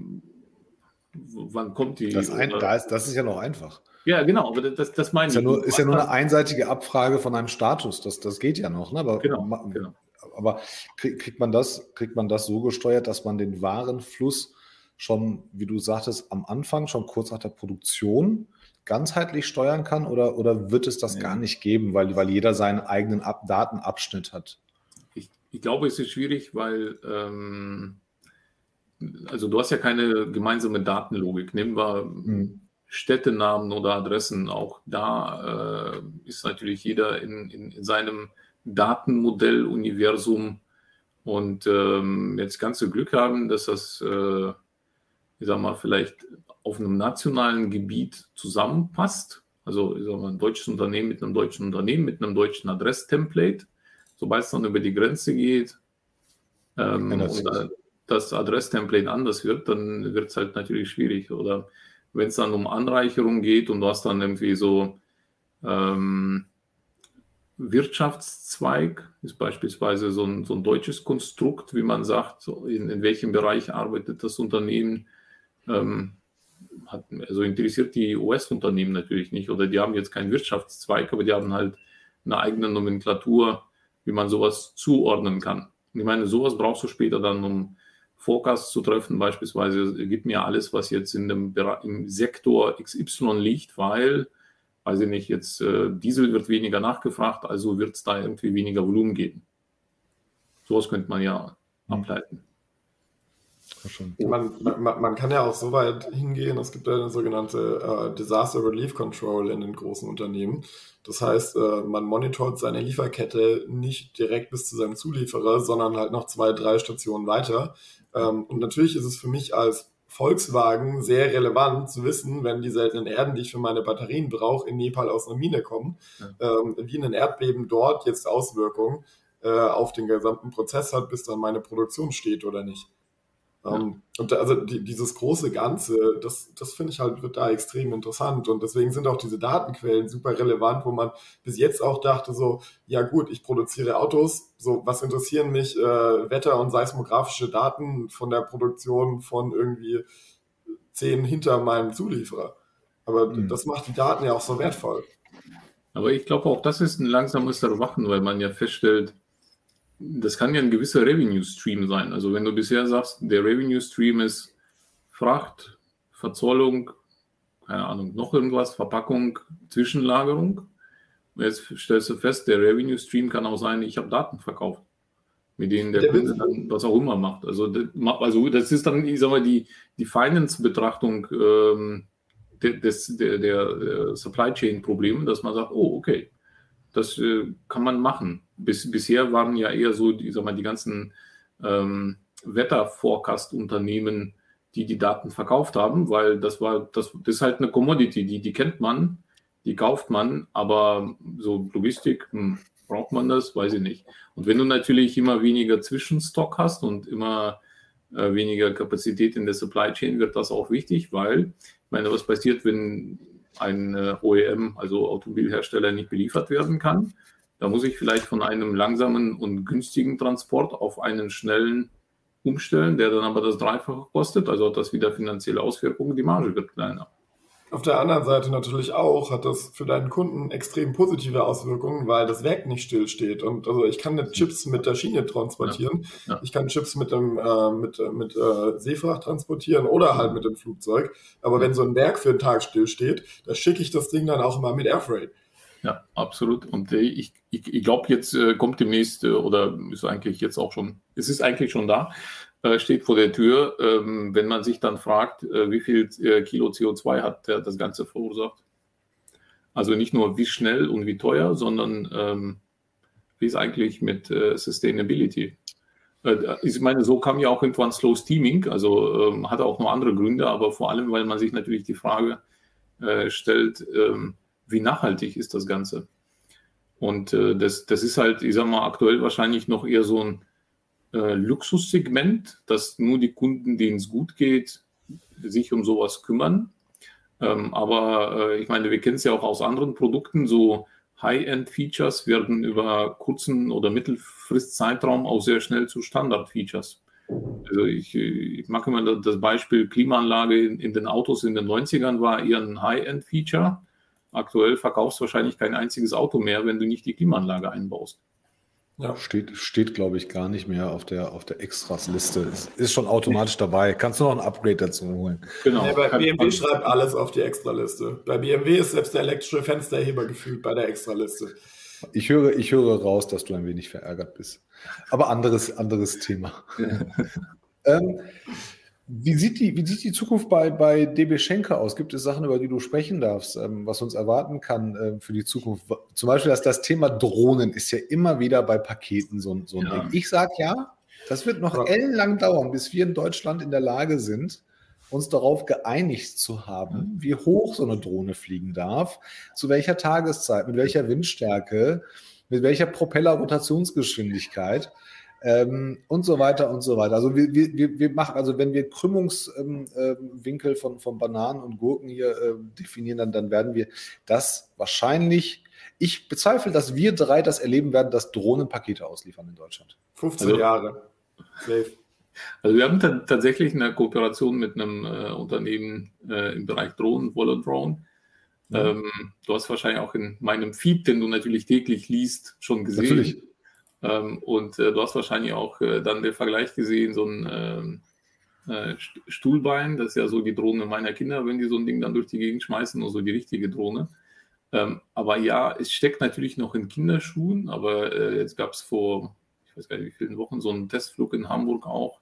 wann kommt die? Das, ein, da ist, das ist ja noch einfach. Ja, genau, aber das, das meine ist ich. Ja nur, ist ja nur eine einseitige Abfrage von einem Status. Das, das geht ja noch. Ne? Aber, genau, genau. aber krieg, kriegt, man das, kriegt man das so gesteuert, dass man den Warenfluss schon, wie du sagtest, am Anfang, schon kurz nach der Produktion ganzheitlich steuern kann oder, oder wird es das ja. gar nicht geben, weil, weil jeder seinen eigenen Ab Datenabschnitt hat? Ich, glaube, es ist schwierig, weil ähm, also du hast ja keine gemeinsame Datenlogik. Nehmen wir mhm. Städtenamen oder Adressen. Auch da äh, ist natürlich jeder in, in, in seinem Datenmodell-Universum und ähm, jetzt ganz viel Glück haben, dass das, äh, ich sag mal, vielleicht auf einem nationalen Gebiet zusammenpasst. Also ich sag mal, ein deutsches Unternehmen mit einem deutschen Unternehmen, mit einem deutschen Adresstemplate. Sobald es dann über die Grenze geht, ähm, und, das Adresstemplate anders wird, dann wird es halt natürlich schwierig. Oder wenn es dann um Anreicherung geht und du hast dann irgendwie so ähm, Wirtschaftszweig, ist beispielsweise so ein, so ein deutsches Konstrukt, wie man sagt, in, in welchem Bereich arbeitet das Unternehmen. Ähm, hat, also interessiert die US-Unternehmen natürlich nicht oder die haben jetzt keinen Wirtschaftszweig, aber die haben halt eine eigene Nomenklatur, wie man sowas zuordnen kann. Und ich meine, sowas brauchst du später dann, um Forecast zu treffen, beispielsweise, gib mir alles, was jetzt in dem im Sektor XY liegt, weil, weiß ich nicht, jetzt äh, Diesel wird weniger nachgefragt, also wird es da irgendwie weniger Volumen geben. Sowas könnte man ja mhm. Ableiten. Man, man, man, kann ja auch so weit hingehen, es gibt eine sogenannte äh, Disaster Relief Control in den großen Unternehmen. Das heißt, äh, man monitort seine Lieferkette nicht direkt bis zu seinem Zulieferer, sondern halt noch zwei, drei Stationen weiter. Ähm, und natürlich ist es für mich als Volkswagen sehr relevant zu wissen, wenn die seltenen Erden, die ich für meine Batterien brauche, in Nepal aus einer Mine kommen, ja. ähm, wie ein Erdbeben dort jetzt Auswirkungen äh, auf den gesamten Prozess hat, bis dann meine Produktion steht oder nicht. Ähm, und da, also die, dieses große Ganze, das, das finde ich halt, wird da extrem interessant. Und deswegen sind auch diese Datenquellen super relevant, wo man bis jetzt auch dachte, so, ja gut, ich produziere Autos, so, was interessieren mich äh, Wetter- und seismografische Daten von der Produktion von irgendwie zehn hinter meinem Zulieferer. Aber mhm. das macht die Daten ja auch so wertvoll. Aber ich glaube auch, das ist ein langsames Erwachen, weil man ja feststellt, das kann ja ein gewisser Revenue-Stream sein. Also wenn du bisher sagst, der Revenue-Stream ist Fracht, Verzollung, keine Ahnung, noch irgendwas, Verpackung, Zwischenlagerung. Und jetzt stellst du fest, der Revenue-Stream kann auch sein, ich habe Daten verkauft, mit denen der, der Kunde dann was auch immer macht. Also das, also das ist dann, ich sag mal, die, die Finance-Betrachtung ähm, des, der, der Supply Chain-Probleme, dass man sagt, oh, okay, das äh, kann man machen. Bis, bisher waren ja eher so, die, sag mal, die ganzen ähm, Wetter-Forecast-Unternehmen, die die Daten verkauft haben, weil das war, das, das ist halt eine Commodity, die, die kennt man, die kauft man, aber so Logistik, hm, braucht man das? Weiß ich nicht. Und wenn du natürlich immer weniger Zwischenstock hast und immer äh, weniger Kapazität in der Supply Chain, wird das auch wichtig, weil, ich meine, was passiert, wenn ein äh, OEM, also Automobilhersteller, nicht beliefert werden kann. Da muss ich vielleicht von einem langsamen und günstigen Transport auf einen schnellen umstellen, der dann aber das Dreifache kostet. Also hat das wieder finanzielle Auswirkungen. Die Marge wird kleiner. Auf der anderen Seite natürlich auch hat das für deinen Kunden extrem positive Auswirkungen, weil das Werk nicht stillsteht. Und also ich kann nicht Chips mit der Schiene transportieren, ja, ja. ich kann Chips mit dem äh, mit, mit äh, Seefracht transportieren oder halt mit dem Flugzeug. Aber wenn so ein Werk für einen Tag stillsteht, da schicke ich das Ding dann auch immer mit Airfreight. Ja, absolut. Und äh, ich, ich, ich glaube, jetzt äh, kommt demnächst äh, oder ist eigentlich jetzt auch schon, es ist eigentlich schon da, äh, steht vor der Tür, ähm, wenn man sich dann fragt, äh, wie viel äh, Kilo CO2 hat das Ganze verursacht. Also nicht nur wie schnell und wie teuer, sondern ähm, wie ist eigentlich mit Sustainability. ich meine, so kam ja auch irgendwann Slow Steaming, also ähm, hatte auch noch andere Gründe, aber vor allem, weil man sich natürlich die Frage stellt, wie nachhaltig ist das Ganze? Und das, das ist halt, ich sag mal, aktuell wahrscheinlich noch eher so ein äh, Luxussegment, dass nur die Kunden, denen es gut geht, sich um sowas kümmern. Ähm, aber äh, ich meine, wir kennen es ja auch aus anderen Produkten, so High-End-Features werden über kurzen oder Mittelfristzeitraum auch sehr schnell zu Standard-Features. Also ich, ich mache immer das Beispiel Klimaanlage in, in, den Autos in den 90ern war eher ein High-End-Feature. Aktuell verkaufst du wahrscheinlich kein einziges Auto mehr, wenn du nicht die Klimaanlage einbaust. Ja. Steht, steht glaube ich, gar nicht mehr auf der, auf der Extras-Liste. Ist, ist schon automatisch dabei. Kannst du noch ein Upgrade dazu holen? Genau. Ja, bei kann, BMW schreibt alles auf die Extraliste. Bei BMW ist selbst der elektrische Fensterheber gefühlt bei der Extraliste. Ich höre, ich höre raus, dass du ein wenig verärgert bist. Aber anderes, anderes Thema. ähm, wie sieht die, wie sieht die Zukunft bei, bei DB Schenker aus? Gibt es Sachen, über die du sprechen darfst, ähm, was uns erwarten kann äh, für die Zukunft? Zum Beispiel, dass das Thema Drohnen ist ja immer wieder bei Paketen so, so ein ja. Ding. Ich sage ja, das wird noch ellenlang dauern, bis wir in Deutschland in der Lage sind, uns darauf geeinigt zu haben, wie hoch so eine Drohne fliegen darf, zu welcher Tageszeit, mit welcher Windstärke, mit welcher Propellerrotationsgeschwindigkeit ähm, und so weiter und so weiter. Also wir, wir, wir machen, also wenn wir Krümmungswinkel ähm, von, von Bananen und Gurken hier äh, definieren, dann, dann werden wir das wahrscheinlich, ich bezweifle, dass wir drei das erleben werden, dass Drohnen Pakete ausliefern in Deutschland. 15 also, Jahre. Safe. Also wir haben tatsächlich eine Kooperation mit einem äh, Unternehmen äh, im Bereich Drohnen, Wolle Drone. Mhm. Ähm, du hast wahrscheinlich auch in meinem Feed, den du natürlich täglich liest, schon gesehen. Natürlich. Ähm, und äh, du hast wahrscheinlich auch äh, dann den Vergleich gesehen, so ein ähm, äh, Stuhlbein, das ist ja so die Drohne meiner Kinder, wenn die so ein Ding dann durch die Gegend schmeißen, nur so die richtige Drohne. Ähm, aber ja, es steckt natürlich noch in Kinderschuhen, aber jetzt gab es vor, ich weiß gar nicht wie vielen Wochen, so einen Testflug in Hamburg auch.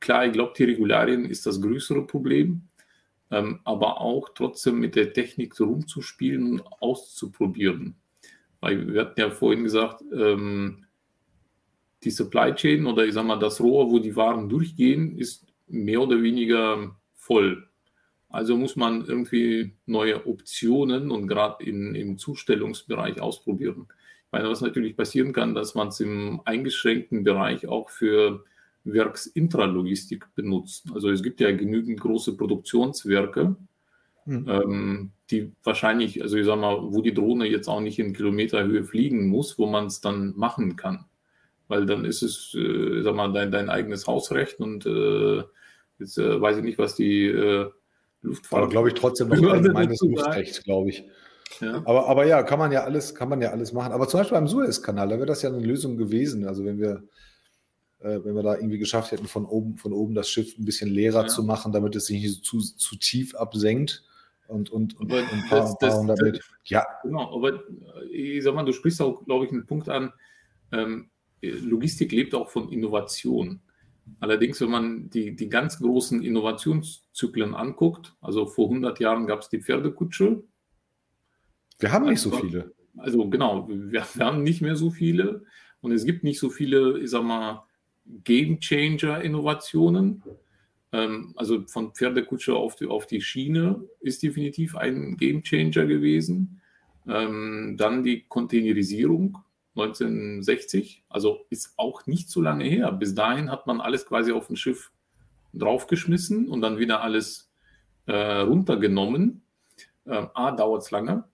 Klar, ich glaube, die Regularien ist das größere Problem, aber auch trotzdem mit der Technik rumzuspielen und auszuprobieren. Weil wir hatten ja vorhin gesagt, ähm, die Supply Chain oder ich sag mal das Rohr, wo die Waren durchgehen, ist mehr oder weniger voll. Also muss man irgendwie neue Optionen und gerade im Zustellungsbereich ausprobieren. Ich meine, was natürlich passieren kann, dass man es im eingeschränkten Bereich auch für Werksintralogistik benutzt. Also es gibt ja genügend große Produktionswerke, Mhm. Ähm, die wahrscheinlich, also ich sag mal, wo die Drohne jetzt auch nicht in Kilometerhöhe fliegen muss, wo man es dann machen kann. Weil dann ist es, äh, sag mal, dein, dein eigenes Hausrecht und äh, jetzt äh, weiß ich nicht, was die äh, Luftfahrt. Aber glaube ich trotzdem noch allgemeines Luftrecht, glaube ich. Ja. Aber, aber ja, kann man ja alles, kann man ja alles machen. Aber zum Beispiel beim Suezkanal, da wäre das ja eine Lösung gewesen. Also wenn wir, äh, wenn wir da irgendwie geschafft hätten, von oben, von oben das Schiff ein bisschen leerer ja. zu machen, damit es sich nicht zu, zu tief absenkt und, und, und, ein paar, das, paar hundert Meter. Ja. Genau, aber ich sag mal, du sprichst auch, glaube ich, einen Punkt an. Ähm, Logistik lebt auch von Innovation. Allerdings, wenn man die, die ganz großen Innovationszyklen anguckt, also vor 100 Jahren gab es die Pferdekutsche. Wir haben nicht so also, viele. Also genau, wir, wir, haben nicht mehr so viele und es gibt nicht so viele, ich sag mal, Game Changer Innovationen. Ähm, also von Pferdekutsche auf die, auf die Schiene ist definitiv ein Gamechanger gewesen. Ähm, dann die Containerisierung 1960, also ist auch nicht so lange her. Bis dahin hat man alles quasi auf ein Schiff draufgeschmissen und dann wieder alles äh, runtergenommen. Ähm, A, dauert es lange,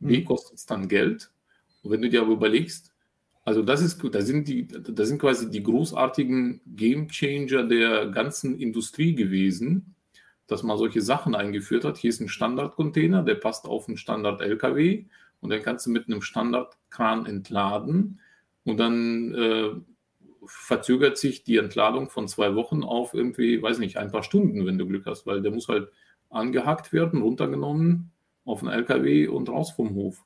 B, mhm. kostet es dann Geld. Und wenn du dir aber überlegst, also das ist, da sind die, da sind quasi die großartigen Game Changer der ganzen Industrie gewesen, dass man solche Sachen eingeführt hat. Hier ist ein Standardcontainer, der passt auf einen Standard-LKW und den kannst du mit einem Standardkran entladen und dann äh, verzögert sich die Entladung von zwei Wochen auf irgendwie, weiß nicht, ein paar Stunden, wenn du Glück hast, weil der muss halt angehackt werden, runtergenommen auf einen LKW und raus vom Hof.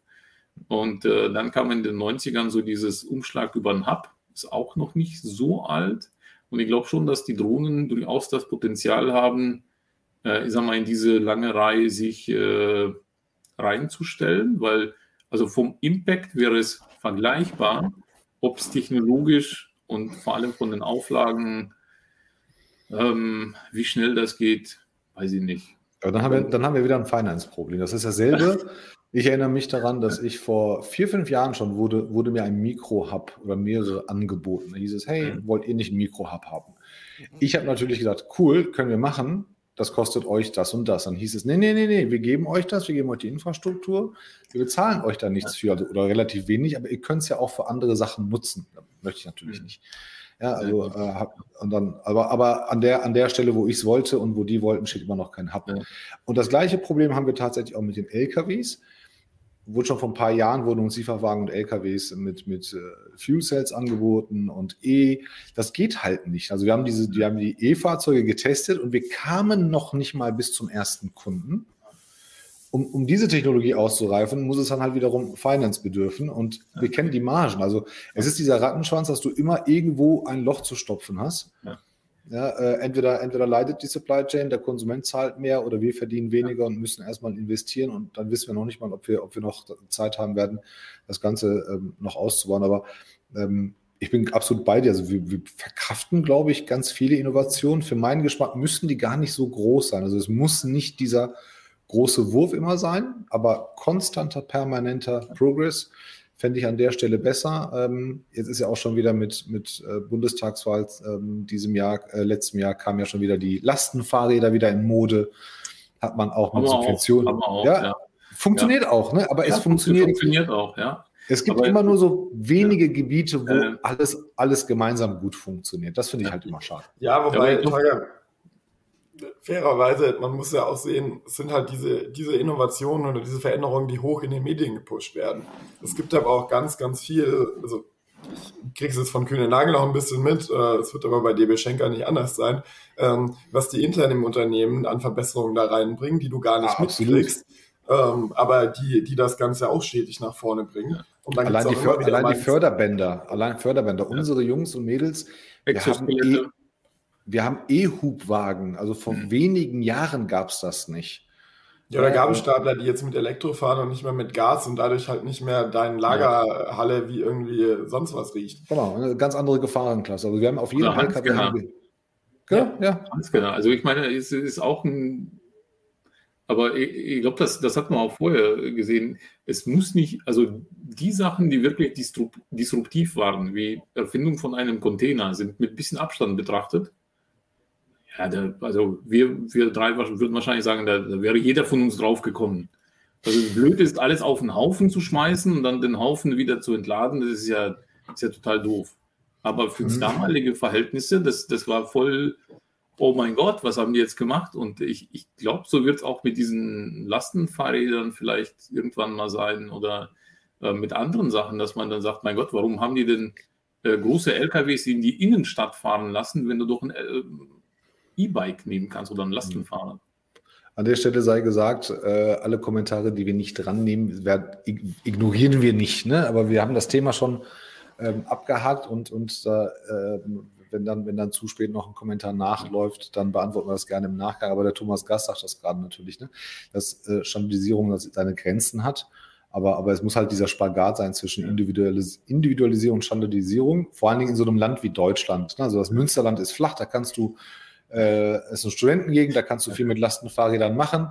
Und äh, dann kam in den 90ern so dieses Umschlag über den Hub, ist auch noch nicht so alt. Und ich glaube schon, dass die Drohnen durchaus das Potenzial haben, äh, ich sag mal, in diese lange Reihe sich äh, reinzustellen, weil also vom Impact wäre es vergleichbar, ob es technologisch und vor allem von den Auflagen, ähm, wie schnell das geht, weiß ich nicht. Aber dann haben wir, dann haben wir wieder ein Finance-Problem. Das ist dasselbe, [LAUGHS] Ich erinnere mich daran, dass ich vor vier, fünf Jahren schon wurde, wurde mir ein Mikro-Hub oder mehrere angeboten. Da hieß es, hey, mhm. wollt ihr nicht ein Mikro-Hub haben? Ich habe natürlich gedacht, cool, können wir machen. das kostet euch das und das. Dann hieß es, nee, nee, nee, nee, wir geben euch das, wir geben euch die Infrastruktur, wir bezahlen euch da nichts für also, oder relativ wenig, aber ihr könnt es ja auch für andere Sachen nutzen. Das möchte ich natürlich mhm. nicht. Ja, also äh, und dann, aber, aber an der, an der Stelle, wo ich es wollte und wo die wollten, steht immer noch kein Hub. Ja. Und das gleiche Problem haben wir tatsächlich auch mit den LKWs wurde schon vor ein paar Jahren wurden uns Lieferwagen und LKWs mit, mit äh, Fuel Cells angeboten und E. Das geht halt nicht. Also wir haben diese, wir haben die E-Fahrzeuge getestet und wir kamen noch nicht mal bis zum ersten Kunden. Um, um diese Technologie auszureifen, muss es dann halt wiederum Finance bedürfen und wir kennen die Margen. Also es ist dieser Rattenschwanz, dass du immer irgendwo ein Loch zu stopfen hast. Ja. Ja, äh, entweder, entweder leidet die Supply Chain, der Konsument zahlt mehr oder wir verdienen weniger und müssen erstmal investieren und dann wissen wir noch nicht mal, ob wir, ob wir noch Zeit haben werden, das Ganze ähm, noch auszubauen. Aber ähm, ich bin absolut bei dir. Also wir, wir verkraften, glaube ich, ganz viele Innovationen. Für meinen Geschmack müssen die gar nicht so groß sein. Also es muss nicht dieser große Wurf immer sein, aber konstanter, permanenter Progress fände ich an der Stelle besser. Ähm, jetzt ist ja auch schon wieder mit, mit äh, Bundestagswahl ähm, diesem Jahr, äh, letztem Jahr kam ja schon wieder die Lastenfahrräder wieder in Mode. Hat man auch mit Subventionen. ja, ja, funktioniert ja. auch, ne? aber ja, es funktioniert. Funktioniert auch, ja. Es gibt aber, immer nur so wenige Gebiete, wo äh, alles, alles gemeinsam gut funktioniert. Das finde ich halt immer schade. Ja, wobei, fairerweise, man muss ja auch sehen, es sind halt diese, diese Innovationen oder diese Veränderungen, die hoch in den Medien gepusht werden. Es gibt aber auch ganz, ganz viel, also ich kriege es jetzt von Kühne Nagel noch ein bisschen mit, äh, es wird aber bei DB Schenker nicht anders sein, ähm, was die intern im Unternehmen an Verbesserungen da reinbringen, die du gar nicht ah, mitkriegst, ähm, aber die, die das Ganze auch stetig nach vorne bringen. allein, die, För allein die, Förderbänder, allein Förderbänder, ja. unsere Jungs und Mädels, wir haben wir haben E-Hubwagen, also vor hm. wenigen Jahren gab es das nicht. Ja, oder Gabelstapler, die jetzt mit Elektro fahren und nicht mehr mit Gas und dadurch halt nicht mehr deine Lagerhalle wie irgendwie sonst was riecht. Genau, eine ganz andere Gefahrenklasse. Also wir haben auf jeden Fall genau. Genau, ja. Ganz genau. Also ich meine, es ist auch ein, aber ich, ich glaube, das, das hat man auch vorher gesehen. Es muss nicht, also die Sachen, die wirklich disruptiv waren, wie Erfindung von einem Container, sind mit ein bisschen Abstand betrachtet ja, da, also wir, wir drei würden wahrscheinlich sagen, da, da, wäre jeder von uns drauf gekommen. Also blöd ist, alles auf den Haufen zu schmeißen und dann den Haufen wieder zu entladen, das ist ja, ist ja total doof. Aber für mhm. damalige Verhältnisse, das, das war voll, oh mein Gott, was haben die jetzt gemacht? Und ich, ich glaube, so wird es auch mit diesen Lastenfahrrädern vielleicht irgendwann mal sein oder äh, mit anderen Sachen, dass man dann sagt, mein Gott, warum haben die denn äh, große LKWs in die Innenstadt fahren lassen, wenn du doch ein äh, E-Bike nehmen kannst oder einen Lastenfahrer. An der Stelle sei gesagt, äh, alle Kommentare, die wir nicht dran nehmen, ignorieren wir nicht. Ne? Aber wir haben das Thema schon ähm, abgehakt und, und äh, wenn, dann, wenn dann zu spät noch ein Kommentar nachläuft, dann beantworten wir das gerne im Nachgang. Aber der Thomas Gast sagt das gerade natürlich, ne? dass äh, Standardisierung seine Grenzen hat. Aber, aber es muss halt dieser Spagat sein zwischen Individualis Individualisierung und Standardisierung, vor allen Dingen in so einem Land wie Deutschland. Ne? Also das Münsterland ist flach, da kannst du äh, es ist eine Studentengegend, da kannst du viel mit Lastenfahrrädern machen.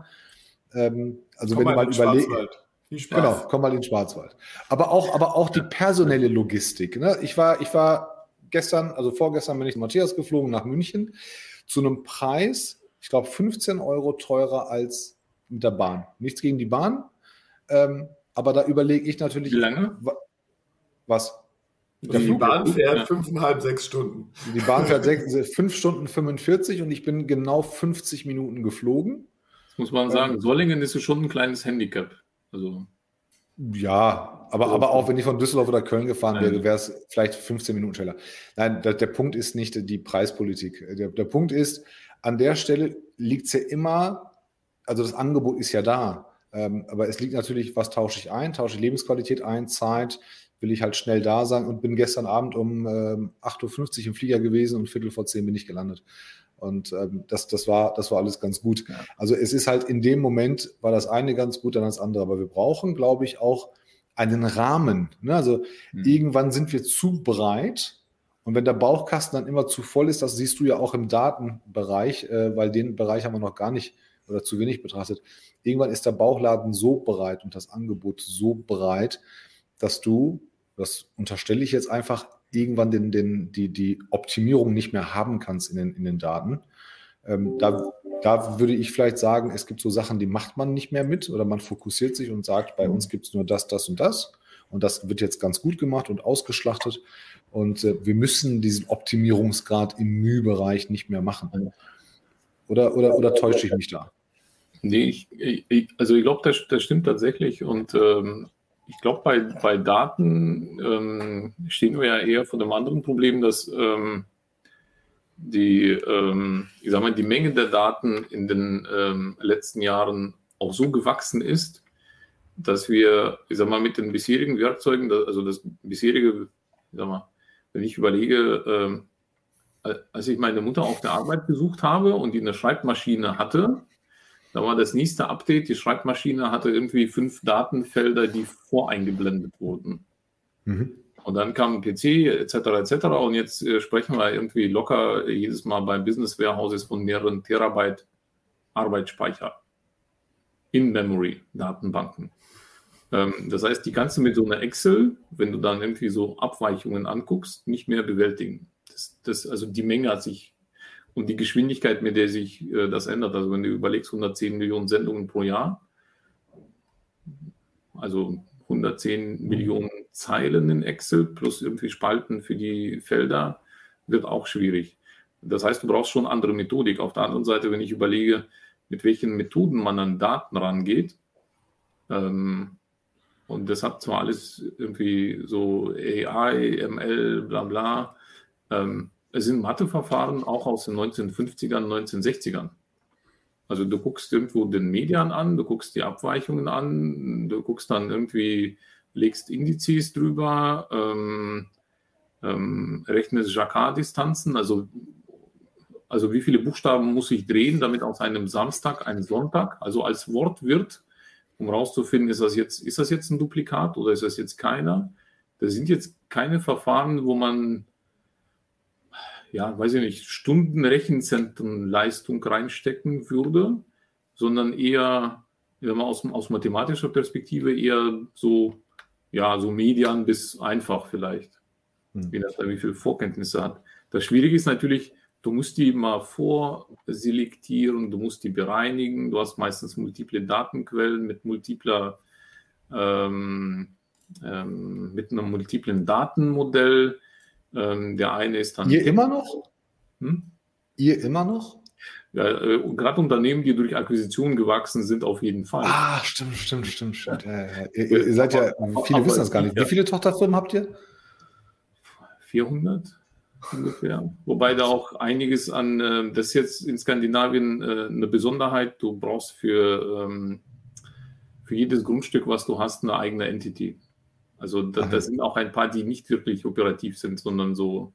Ähm, also komm wenn du mal überlegst. Genau, komm mal in den Schwarzwald. Aber auch, aber auch die personelle Logistik. Ne? Ich war, ich war gestern, also vorgestern bin ich Matthias geflogen nach München zu einem Preis, ich glaube 15 Euro teurer als mit der Bahn. Nichts gegen die Bahn, ähm, aber da überlege ich natürlich. Wie lange? Was? Die, die Bahn fährt fünfeinhalb, sechs Stunden. Die Bahn fährt sechs, fünf Stunden 45 und ich bin genau 50 Minuten geflogen. Das muss man sagen. Ähm, Sollingen ist schon ein kleines Handicap. Also. Ja, aber, aber auch wenn ich von Düsseldorf oder Köln gefahren wäre, wäre es vielleicht 15 Minuten schneller. Nein, der, der Punkt ist nicht die Preispolitik. Der, der Punkt ist, an der Stelle liegt es ja immer, also das Angebot ist ja da. Ähm, aber es liegt natürlich, was tausche ich ein? Tausche ich Lebensqualität ein, Zeit, will ich halt schnell da sein und bin gestern Abend um ähm, 8.50 Uhr im Flieger gewesen und Viertel vor zehn bin ich gelandet. Und ähm, das, das, war, das war alles ganz gut. Ja. Also es ist halt in dem Moment, war das eine ganz gut, dann das andere. Aber wir brauchen, glaube ich, auch einen Rahmen. Ne? Also mhm. irgendwann sind wir zu breit. Und wenn der Bauchkasten dann immer zu voll ist, das siehst du ja auch im Datenbereich, äh, weil den Bereich haben wir noch gar nicht oder zu wenig betrachtet. Irgendwann ist der Bauchladen so breit und das Angebot so breit, dass du, das unterstelle ich jetzt einfach, irgendwann den, den, die, die Optimierung nicht mehr haben kannst in den, in den Daten. Ähm, da, da würde ich vielleicht sagen, es gibt so Sachen, die macht man nicht mehr mit oder man fokussiert sich und sagt, bei uns gibt es nur das, das und das. Und das wird jetzt ganz gut gemacht und ausgeschlachtet. Und äh, wir müssen diesen Optimierungsgrad im Mühbereich nicht mehr machen. Oder, oder, oder täusche ich mich da? Nee, ich, ich, also ich glaube, das, das stimmt tatsächlich. Und ähm, ich glaube, bei, bei Daten ähm, stehen wir ja eher vor dem anderen Problem, dass ähm, die, ähm, ich sag mal, die Menge der Daten in den ähm, letzten Jahren auch so gewachsen ist, dass wir, ich sag mal, mit den bisherigen Werkzeugen, also das bisherige, ich sag mal, wenn ich überlege, äh, als ich meine Mutter auf der Arbeit besucht habe und die eine Schreibmaschine hatte, da war das nächste Update, die Schreibmaschine hatte irgendwie fünf Datenfelder, die voreingeblendet wurden. Mhm. Und dann kam PC etc. etc. Und jetzt äh, sprechen wir irgendwie locker jedes Mal bei Business Warehouses von mehreren Terabyte Arbeitsspeicher in Memory Datenbanken. Ähm, das heißt, die kannst du mit so einer Excel, wenn du dann irgendwie so Abweichungen anguckst, nicht mehr bewältigen. Das, das, also die Menge hat sich und die Geschwindigkeit, mit der sich äh, das ändert. Also wenn du überlegst, 110 Millionen Sendungen pro Jahr, also 110 Millionen Zeilen in Excel plus irgendwie Spalten für die Felder, wird auch schwierig. Das heißt, du brauchst schon andere Methodik. Auf der anderen Seite, wenn ich überlege, mit welchen Methoden man an Daten rangeht, ähm, und das hat zwar alles irgendwie so AI, ML, bla bla, ähm, es sind Matheverfahren auch aus den 1950ern, 1960ern. Also du guckst irgendwo den Median an, du guckst die Abweichungen an, du guckst dann irgendwie, legst Indizes drüber, ähm, ähm, rechnest Jacquard-Distanzen, also, also wie viele Buchstaben muss ich drehen, damit aus einem Samstag ein Sonntag, also als Wort wird, um rauszufinden, ist das jetzt, ist das jetzt ein Duplikat oder ist das jetzt keiner? Das sind jetzt keine Verfahren, wo man ja, weiß ich nicht, Stunden Rechenzentrenleistung reinstecken würde, sondern eher, wenn man aus, aus mathematischer Perspektive eher so, ja, so median bis einfach vielleicht, hm. je nachdem, wie viele Vorkenntnisse hat. Das Schwierige ist natürlich, du musst die mal vorselektieren, du musst die bereinigen, du hast meistens multiple Datenquellen mit multipler, ähm, ähm, mit einem multiplen Datenmodell ähm, der eine ist dann. Ihr immer noch? Hm? Ihr immer noch? Ja, äh, gerade Unternehmen, die durch Akquisitionen gewachsen sind, auf jeden Fall. Ah, stimmt, stimmt, stimmt, stimmt. Ja, ja. Ihr, ihr, seid ja, viele wissen das gar nicht. Wie viele Tochterfirmen habt ihr? 400 ungefähr. Wobei da auch einiges an, äh, das ist jetzt in Skandinavien äh, eine Besonderheit. Du brauchst für, ähm, für jedes Grundstück, was du hast, eine eigene Entity. Also da, da, sind auch ein paar, die nicht wirklich operativ sind, sondern so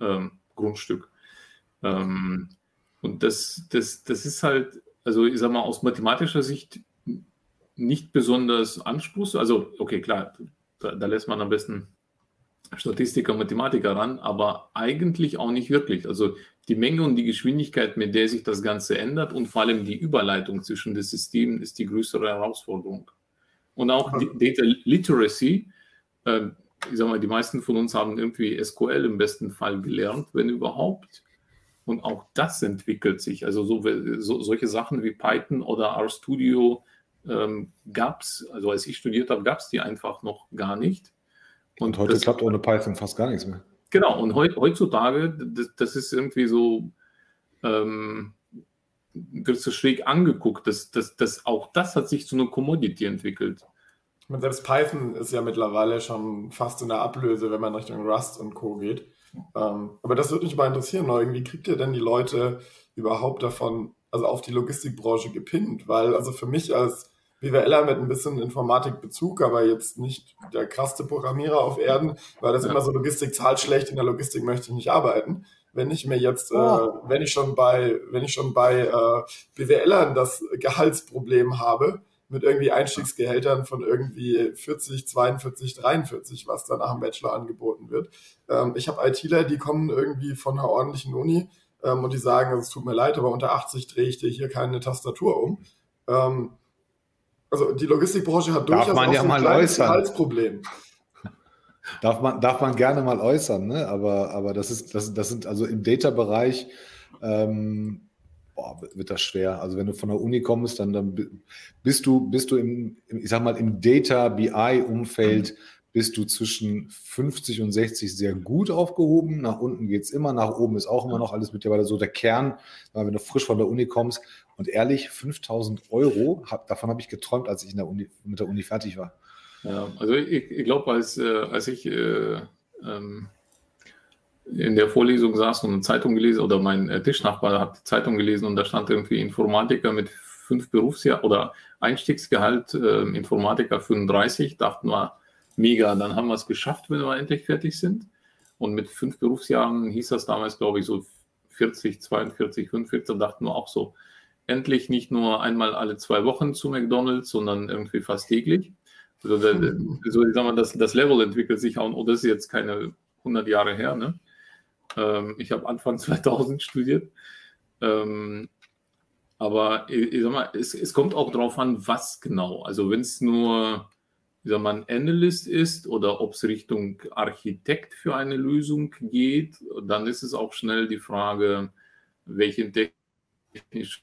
ähm, Grundstück. Ähm, und das, das, das ist halt, also ich sag mal, aus mathematischer Sicht nicht besonders anspruchsvoll. Also, okay, klar, da, da, lässt man am besten Statistiker, Mathematiker ran, aber eigentlich auch nicht wirklich. Also die Menge und die Geschwindigkeit, mit der sich das Ganze ändert und vor allem die Überleitung zwischen den Systemen ist die größere Herausforderung. Und auch Data Literacy, äh, ich sag mal, die meisten von uns haben irgendwie SQL im besten Fall gelernt, wenn überhaupt. Und auch das entwickelt sich. Also so, so solche Sachen wie Python oder RStudio ähm, gab es, also als ich studiert habe, gab es die einfach noch gar nicht. Und, und heute das, klappt ohne Python fast gar nichts mehr. Genau, und he heutzutage, das, das, ist irgendwie so, ähm, wird so schräg angeguckt, dass, dass, dass auch das hat sich zu einer Commodity entwickelt. Und selbst Python ist ja mittlerweile schon fast in der Ablöse, wenn man Richtung Rust und Co. geht. Ähm, aber das würde mich mal interessieren, Neugen, wie kriegt ihr denn die Leute überhaupt davon, also auf die Logistikbranche gepinnt? Weil, also für mich als BWLer mit ein bisschen Informatikbezug, aber jetzt nicht der krasseste Programmierer auf Erden, weil das ja. immer so Logistik zahlt schlecht, in der Logistik möchte ich nicht arbeiten. Wenn ich mir jetzt, oh. äh, wenn ich schon bei, wenn ich schon bei äh, BWLern das Gehaltsproblem habe, mit irgendwie Einstiegsgehältern von irgendwie 40, 42, 43, was dann nach dem Bachelor angeboten wird. Ähm, ich habe ITler, die kommen irgendwie von einer ordentlichen Uni ähm, und die sagen, es tut mir leid, aber unter 80 drehe ich dir hier keine Tastatur um. Ähm, also die Logistikbranche hat durchaus auch ja ein kleines Gehaltsproblem. Darf man, darf man gerne mal äußern, ne? aber, aber das, ist, das, das sind also im Data-Bereich ähm, boah, wird das schwer. Also wenn du von der Uni kommst, dann, dann bist du, bist du im, ich sag mal, im Data BI-Umfeld, mhm. bist du zwischen 50 und 60 sehr gut aufgehoben. Nach unten geht es immer, nach oben ist auch immer noch alles mittlerweile so der Kern, wenn du frisch von der Uni kommst. Und ehrlich, 5000 Euro, hab, davon habe ich geträumt, als ich in der Uni, mit der Uni fertig war. Ja, also ich, ich glaube, als, äh, als ich äh, ähm, in der Vorlesung saß und eine Zeitung gelesen oder mein äh, Tischnachbar hat die Zeitung gelesen und da stand irgendwie Informatiker mit fünf Berufsjahr oder Einstiegsgehalt äh, Informatiker 35, dachten wir, mega, dann haben wir es geschafft, wenn wir endlich fertig sind. Und mit fünf Berufsjahren hieß das damals, glaube ich, so 40, 42, 45, dachten wir auch so, endlich nicht nur einmal alle zwei Wochen zu McDonalds, sondern irgendwie fast täglich. Also, so, ich sag mal, das, das Level entwickelt sich auch, und das ist jetzt keine 100 Jahre her, ne? Ähm, ich habe Anfang [LAUGHS] 2000 studiert. Ähm, aber ich, ich, sag mal, es, es kommt auch darauf an, was genau. Also wenn es nur ich sag mal, ein Analyst ist oder ob es Richtung Architekt für eine Lösung geht, dann ist es auch schnell die Frage, welchen technischen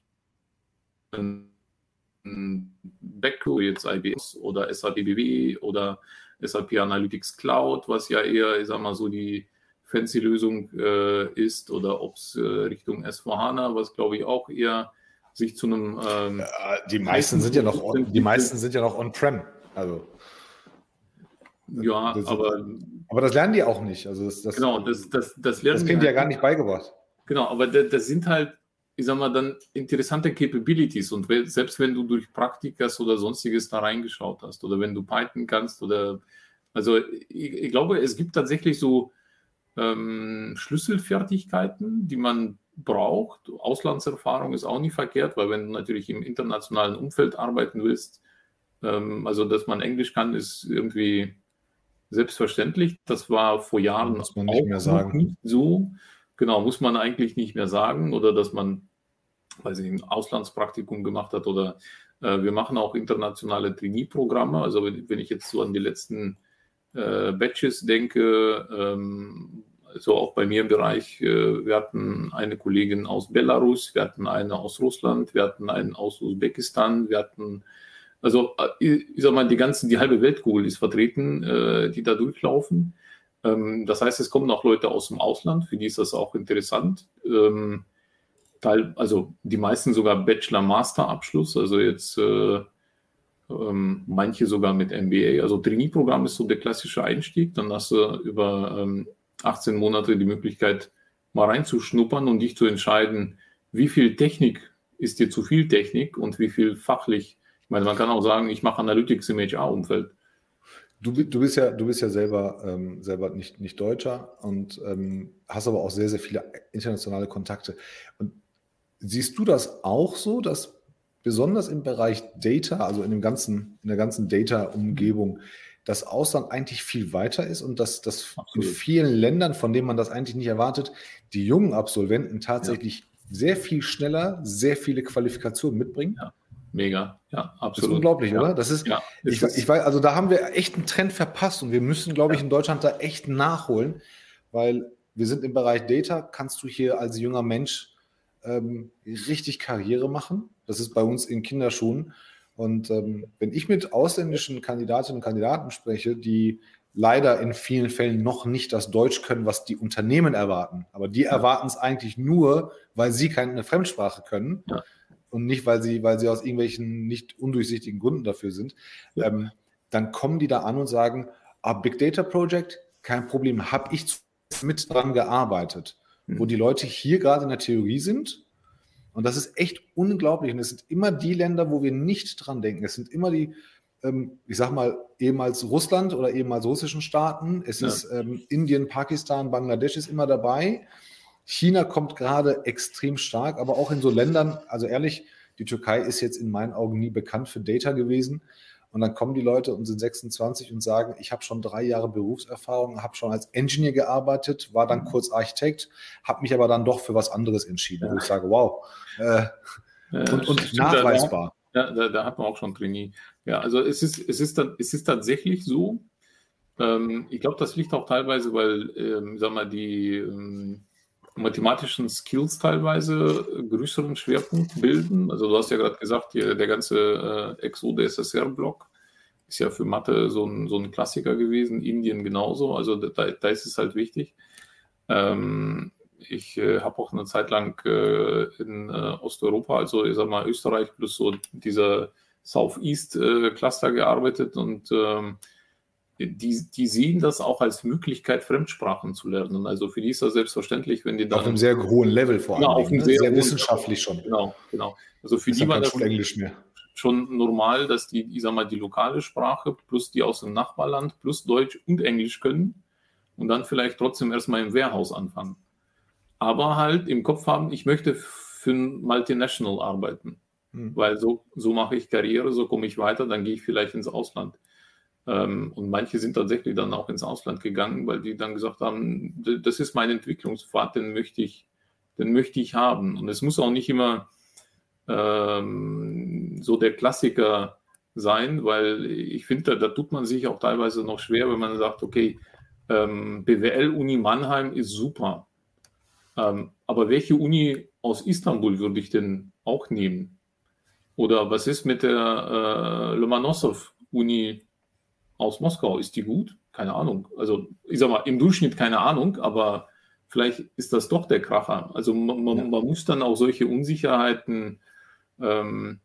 Background jetzt IBS oder SAP BW oder SAP Analytics Cloud, was ja eher, ich sag mal, so die fancy Lösung äh, ist oder ob es äh, Richtung S4HANA, was glaube ich auch eher sich zu einem. Ähm, ja, die meisten sind ja noch on, die meisten sind ja noch on-prem. Also. Ja, das, aber. Aber das lernen die auch nicht. Also das, das, genau, das, das, das lernen Das kriegen die ja gar nicht beigebracht. Genau, aber das, das sind halt, ich sag mal, dann interessante Capabilities. Und selbst wenn du durch Praktikas oder sonstiges da reingeschaut hast oder wenn du Python kannst oder. Also ich, ich glaube, es gibt tatsächlich so ähm, Schlüsselfertigkeiten, die man braucht. Auslandserfahrung ist auch nicht verkehrt, weil wenn du natürlich im internationalen Umfeld arbeiten willst, ähm, also dass man Englisch kann, ist irgendwie selbstverständlich. Das war vor Jahren muss man nicht mehr sagen. Nicht so. Genau, muss man eigentlich nicht mehr sagen oder dass man, weiß ich, ein Auslandspraktikum gemacht hat oder äh, wir machen auch internationale Trainee-Programme. Also wenn, wenn, ich jetzt so an die letzten äh, Batches denke, ähm, so auch bei mir im Bereich, äh, wir hatten eine Kollegin aus Belarus, wir hatten eine aus Russland, wir hatten einen aus Usbekistan, wir hatten, also äh, ich sag mal, die ganzen, die halbe Weltkugel ist vertreten, äh, die da durchlaufen. Ähm, das heißt, es kommen auch Leute aus dem Ausland, für die ist das auch interessant. Ähm, Teil, also die meisten sogar Bachelor-Master-Abschluss, also jetzt äh, ähm, manche sogar mit MBA. Also Trainee-Programm ist so der klassische Einstieg. Dann hast du über ähm, 18 Monate die Möglichkeit, mal reinzuschnuppern und dich zu entscheiden, wie viel Technik ist dir zu viel Technik und wie viel fachlich. Ich meine, man kann auch sagen, ich mache Analytics im HR-Umfeld. Du, du, bist ja, du bist ja selber, ähm, selber nicht, nicht Deutscher und ähm, hast aber auch sehr, sehr viele internationale Kontakte. Und siehst du das auch so, dass besonders im Bereich Data, also in, dem ganzen, in der ganzen Data-Umgebung, das Ausland eigentlich viel weiter ist und dass, dass in vielen Ländern, von denen man das eigentlich nicht erwartet, die jungen Absolventen tatsächlich ja. sehr viel schneller, sehr viele Qualifikationen mitbringen. Ja. Mega, ja, absolut. Das ist unglaublich, ja. oder? Das ist, ja, ich, ich weiß, also da haben wir echt einen Trend verpasst und wir müssen, glaube ich, in Deutschland da echt nachholen, weil wir sind im Bereich Data, kannst du hier als junger Mensch ähm, richtig Karriere machen. Das ist bei uns in Kinderschuhen. Und ähm, wenn ich mit ausländischen Kandidatinnen und Kandidaten spreche, die leider in vielen Fällen noch nicht das Deutsch können, was die Unternehmen erwarten, aber die ja. erwarten es eigentlich nur, weil sie keine Fremdsprache können ja. und nicht, weil sie, weil sie aus irgendwelchen nicht undurchsichtigen Gründen dafür sind, ja. ähm, dann kommen die da an und sagen, ah, Big Data Project, kein Problem, habe ich mit dran gearbeitet. Wo die Leute hier gerade in der Theorie sind, und das ist echt unglaublich. Und es sind immer die Länder, wo wir nicht dran denken. Es sind immer die, ähm, ich sag mal, ehemals Russland oder ehemals russischen Staaten. Es ja. ist ähm, Indien, Pakistan, Bangladesch ist immer dabei. China kommt gerade extrem stark, aber auch in so Ländern, also ehrlich, die Türkei ist jetzt in meinen Augen nie bekannt für Data gewesen. Und dann kommen die Leute und sind 26 und sagen, ich habe schon drei Jahre Berufserfahrung, habe schon als Engineer gearbeitet, war dann mhm. kurz Architekt, habe mich aber dann doch für was anderes entschieden. Ja. Wo ich sage, wow. Äh, und, und nachweisbar. Ja, da, da, hat man auch schon Trainee. Ja, also es ist, es ist, es ist tatsächlich so. Ähm, ich glaube, das liegt auch teilweise, weil, ähm, sag mal, die, ähm, mathematischen Skills teilweise größeren Schwerpunkt bilden. Also du hast ja gerade gesagt, hier, der ganze äh, Exo-DSSR-Block ist ja für Mathe so ein, so ein Klassiker gewesen, Indien genauso. Also da, da ist es halt wichtig. Ähm, ich äh, habe auch eine Zeit lang äh, in äh, Osteuropa, also ich sag mal Österreich plus so dieser Southeast-Cluster gearbeitet und ähm, die, die sehen das auch als Möglichkeit, Fremdsprachen zu lernen. Also für die ist das selbstverständlich, wenn die dann. Auf einem sehr hohen Level vor allem. Ja, auf einem ne? sehr, sehr wissenschaftlich schon. Genau, genau. Also für ist die war das das mehr. schon normal, dass die, ich sag mal, die lokale Sprache plus die aus dem Nachbarland plus Deutsch und Englisch können und dann vielleicht trotzdem erstmal im Warehouse anfangen. Aber halt im Kopf haben, ich möchte für ein Multinational arbeiten. Hm. Weil so, so mache ich Karriere, so komme ich weiter, dann gehe ich vielleicht ins Ausland. Ähm, und manche sind tatsächlich dann auch ins Ausland gegangen, weil die dann gesagt haben, das ist mein Entwicklungspfad, den möchte ich, den möchte ich haben. Und es muss auch nicht immer ähm, so der Klassiker sein, weil ich finde, da, da, tut man sich auch teilweise noch schwer, wenn man sagt, okay, ähm, BWL-Uni Mannheim ist super. Ähm, aber welche Uni aus Istanbul würde ich denn auch nehmen? Oder was ist mit der äh, Lomonossow-Uni aus Moskau. Ist die gut? Keine Ahnung. Also ich sag mal, im Durchschnitt keine Ahnung, aber vielleicht ist das doch der Kracher. Also man, man, ja. man muss dann auch solche Unsicherheiten ähm,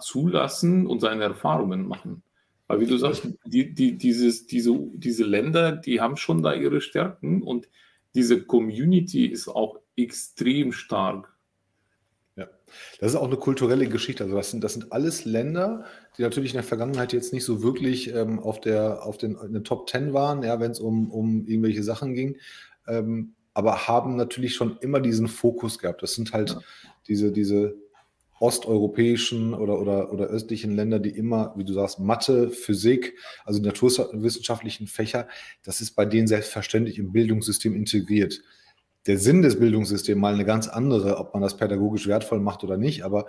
zulassen und seine Erfahrungen machen. Weil wie du sagst, die, die, dieses, diese, diese Länder, die haben schon da ihre Stärken und diese Community ist auch extrem stark. Ja, das ist auch eine kulturelle Geschichte. Also das sind, das sind alles Länder, die natürlich in der Vergangenheit jetzt nicht so wirklich ähm, auf der auf den, in den Top Ten waren, ja, wenn es um, um irgendwelche Sachen ging, ähm, aber haben natürlich schon immer diesen Fokus gehabt. Das sind halt ja. diese, diese osteuropäischen oder, oder, oder östlichen Länder, die immer, wie du sagst, Mathe, Physik, also naturwissenschaftlichen Fächer, das ist bei denen selbstverständlich im Bildungssystem integriert der Sinn des Bildungssystems mal eine ganz andere, ob man das pädagogisch wertvoll macht oder nicht, aber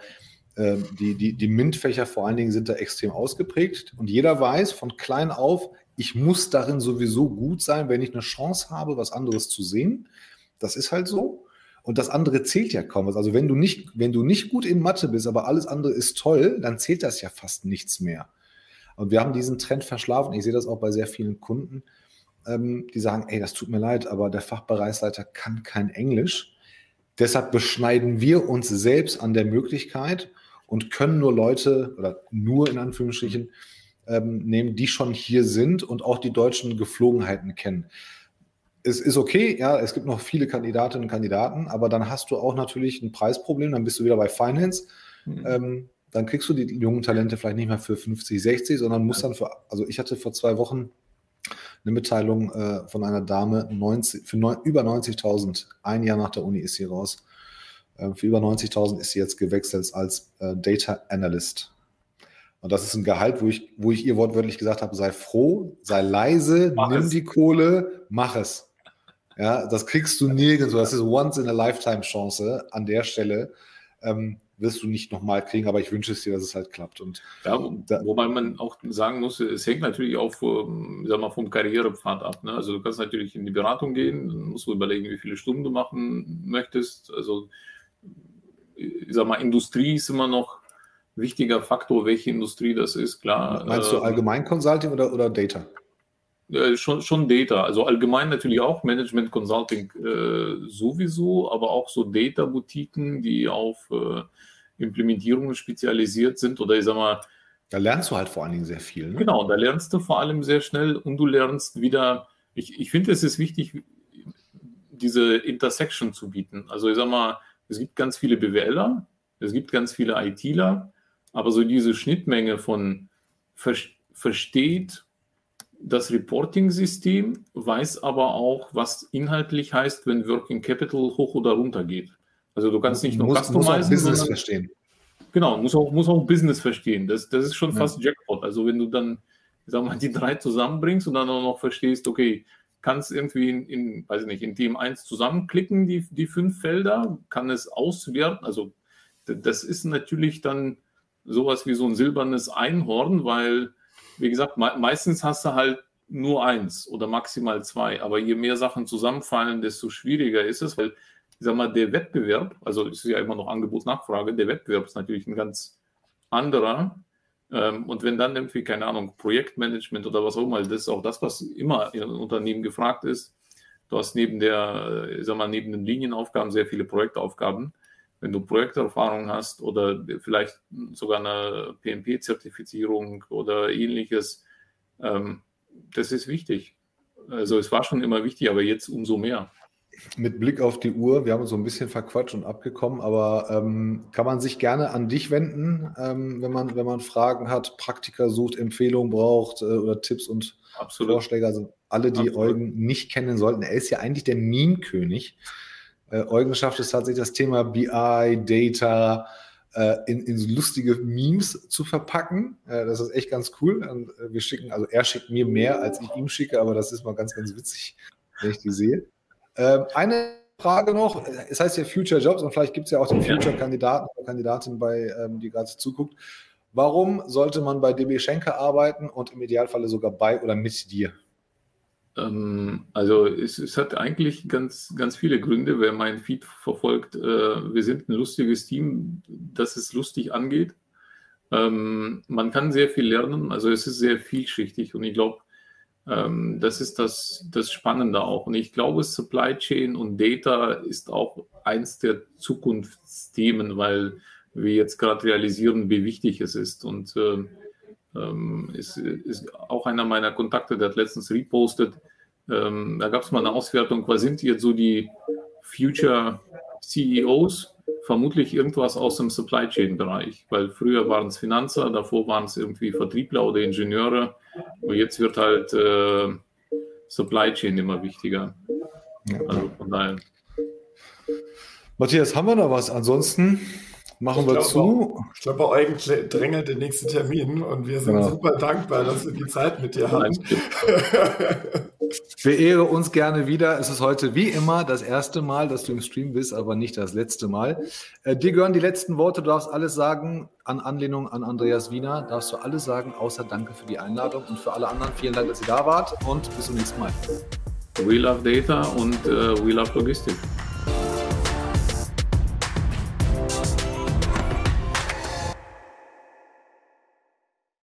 äh, die, die, die MINT-Fächer vor allen Dingen sind da extrem ausgeprägt und jeder weiß von klein auf, ich muss darin sowieso gut sein, wenn ich eine Chance habe, was anderes zu sehen. Das ist halt so. Und das andere zählt ja kaum was. Also wenn du nicht, wenn du nicht gut in Mathe bist, aber alles andere ist toll, dann zählt das ja fast nichts mehr. Und wir haben diesen Trend verschlafen. Ich sehe das auch bei sehr vielen Kunden ähm, die sagen, ey, das tut mir leid, aber der Fachbereichsleiter kann kein Englisch. Deshalb beschneiden wir uns selbst an der Möglichkeit und können nur Leute oder nur in Anführungsstrichen ähm, nehmen, die schon hier sind und auch die deutschen Geflogenheiten kennen. Es ist okay, ja, es gibt noch viele Kandidatinnen und Kandidaten, aber dann hast du auch natürlich ein Preisproblem, dann bist du wieder bei Finance. Mhm. Ähm, dann kriegst du die jungen Talente vielleicht nicht mehr für 50, 60, sondern musst dann für, also ich hatte vor zwei Wochen eine Mitteilung äh, von einer Dame, 90, für neun, über 90.000, ein Jahr nach der Uni ist sie raus. Äh, für über 90.000 ist sie jetzt gewechselt als äh, Data Analyst. Und das ist ein Gehalt, wo ich, wo ich ihr wortwörtlich gesagt habe, sei froh, sei leise, mach nimm es. die Kohle, mach es. Ja, das kriegst du nirgendwo. Das ist once in a lifetime Chance an der Stelle. Ähm, wirst du nicht nochmal kriegen, aber ich wünsche es dir, dass es halt klappt. Und ja, wobei man auch sagen muss, es hängt natürlich auch vom, sag mal, vom Karrierepfad ab. Ne? Also du kannst natürlich in die Beratung gehen, musst du überlegen, wie viele Stunden du machen möchtest. Also ich sag mal, Industrie ist immer noch wichtiger Faktor, welche Industrie das ist, klar. Meinst du ähm, allgemein Consulting oder, oder Data? Äh, schon, schon Data, also allgemein natürlich auch Management Consulting äh, sowieso, aber auch so Data-Boutiquen, die auf äh, Implementierungen spezialisiert sind oder ich sag mal. Da lernst du halt vor allen Dingen sehr viel. Ne? Genau, da lernst du vor allem sehr schnell und du lernst wieder, ich, ich finde es ist wichtig, diese Intersection zu bieten. Also ich sag mal, es gibt ganz viele BWLer, es gibt ganz viele ITler, aber so diese Schnittmenge von ver versteht das Reporting-System, weiß aber auch, was inhaltlich heißt, wenn Working Capital hoch oder runter geht. Also du kannst nicht nur muss, customizen, muss auch Business sondern, verstehen. Genau, muss auch, muss auch Business verstehen. Das, das ist schon ja. fast Jackpot. Also wenn du dann, sag mal, die drei zusammenbringst und dann auch noch verstehst, okay, kannst irgendwie in, in weiß ich nicht, in Team 1 zusammenklicken, die, die fünf Felder, kann es auswerten. Also das ist natürlich dann sowas wie so ein silbernes Einhorn, weil, wie gesagt, me meistens hast du halt nur eins oder maximal zwei. Aber je mehr Sachen zusammenfallen, desto schwieriger ist es, weil ich sag mal, der Wettbewerb, also es ist ja immer noch Angebot-Nachfrage, der Wettbewerb ist natürlich ein ganz anderer. Ähm, und wenn dann irgendwie, keine Ahnung, Projektmanagement oder was auch immer, das ist auch das, was immer in Unternehmen gefragt ist. Du hast neben der, ich sag mal, neben den Linienaufgaben sehr viele Projektaufgaben. Wenn du Projekterfahrung hast oder vielleicht sogar eine PMP-Zertifizierung oder ähnliches, ähm, das ist wichtig. Also es war schon immer wichtig, aber jetzt umso mehr mit Blick auf die Uhr, wir haben uns so ein bisschen verquatscht und abgekommen, aber ähm, kann man sich gerne an dich wenden, ähm, wenn, man, wenn man Fragen hat, Praktiker sucht, Empfehlungen braucht äh, oder Tipps und Absolut. Vorschläge. Also alle, die Absolut. Eugen nicht kennen sollten, er ist ja eigentlich der Meme-König. Äh, Eugen schafft es tatsächlich, das Thema BI, Data äh, in, in so lustige Memes zu verpacken. Äh, das ist echt ganz cool. Und äh, wir schicken, also er schickt mir mehr, als ich ihm schicke, aber das ist mal ganz, ganz witzig, wenn ich die sehe. Ähm, eine Frage noch, es heißt ja Future Jobs und vielleicht gibt es ja auch den Future-Kandidaten oder Kandidatin, bei, ähm, die gerade zuguckt. Warum sollte man bei DB Schenker arbeiten und im Idealfalle sogar bei oder mit dir? Ähm, also es, es, hat eigentlich ganz, ganz viele Gründe, wer meinen Feed verfolgt. Äh, wir sind ein lustiges Team, das es lustig angeht. Ähm, man kann sehr viel lernen, also es ist sehr vielschichtig und ich glaube, ähm, das ist das, das Spannende auch. Und ich glaube, Supply Chain und Data ist auch eins der Zukunftsthemen, weil wir jetzt gerade realisieren, wie wichtig es ist. Und äh, ähm, ist, ist auch einer meiner Kontakte, der hat letztens repostet. Ähm, da gab es mal eine Auswertung, was sind jetzt so die Future CEOs? Vermutlich irgendwas aus dem Supply Chain Bereich, weil früher waren es Finanzer, davor waren es irgendwie Vertriebler oder Ingenieure und jetzt wird halt äh, Supply Chain immer wichtiger. Ja. Also von daher. Matthias, haben wir noch was? Ansonsten machen ich wir zu. Ich glaube, bei Eugen drängelt der nächste Termin und wir sind genau. super dankbar, dass wir die Zeit mit dir haben. Beehre uns gerne wieder. Es ist heute wie immer das erste Mal, dass du im Stream bist, aber nicht das letzte Mal. Äh, dir gehören die letzten Worte. Du darfst alles sagen an Anlehnung an Andreas Wiener. Darfst du alles sagen, außer Danke für die Einladung und für alle anderen. Vielen Dank, dass ihr da wart und bis zum nächsten Mal. We love Data und uh, we love Logistik.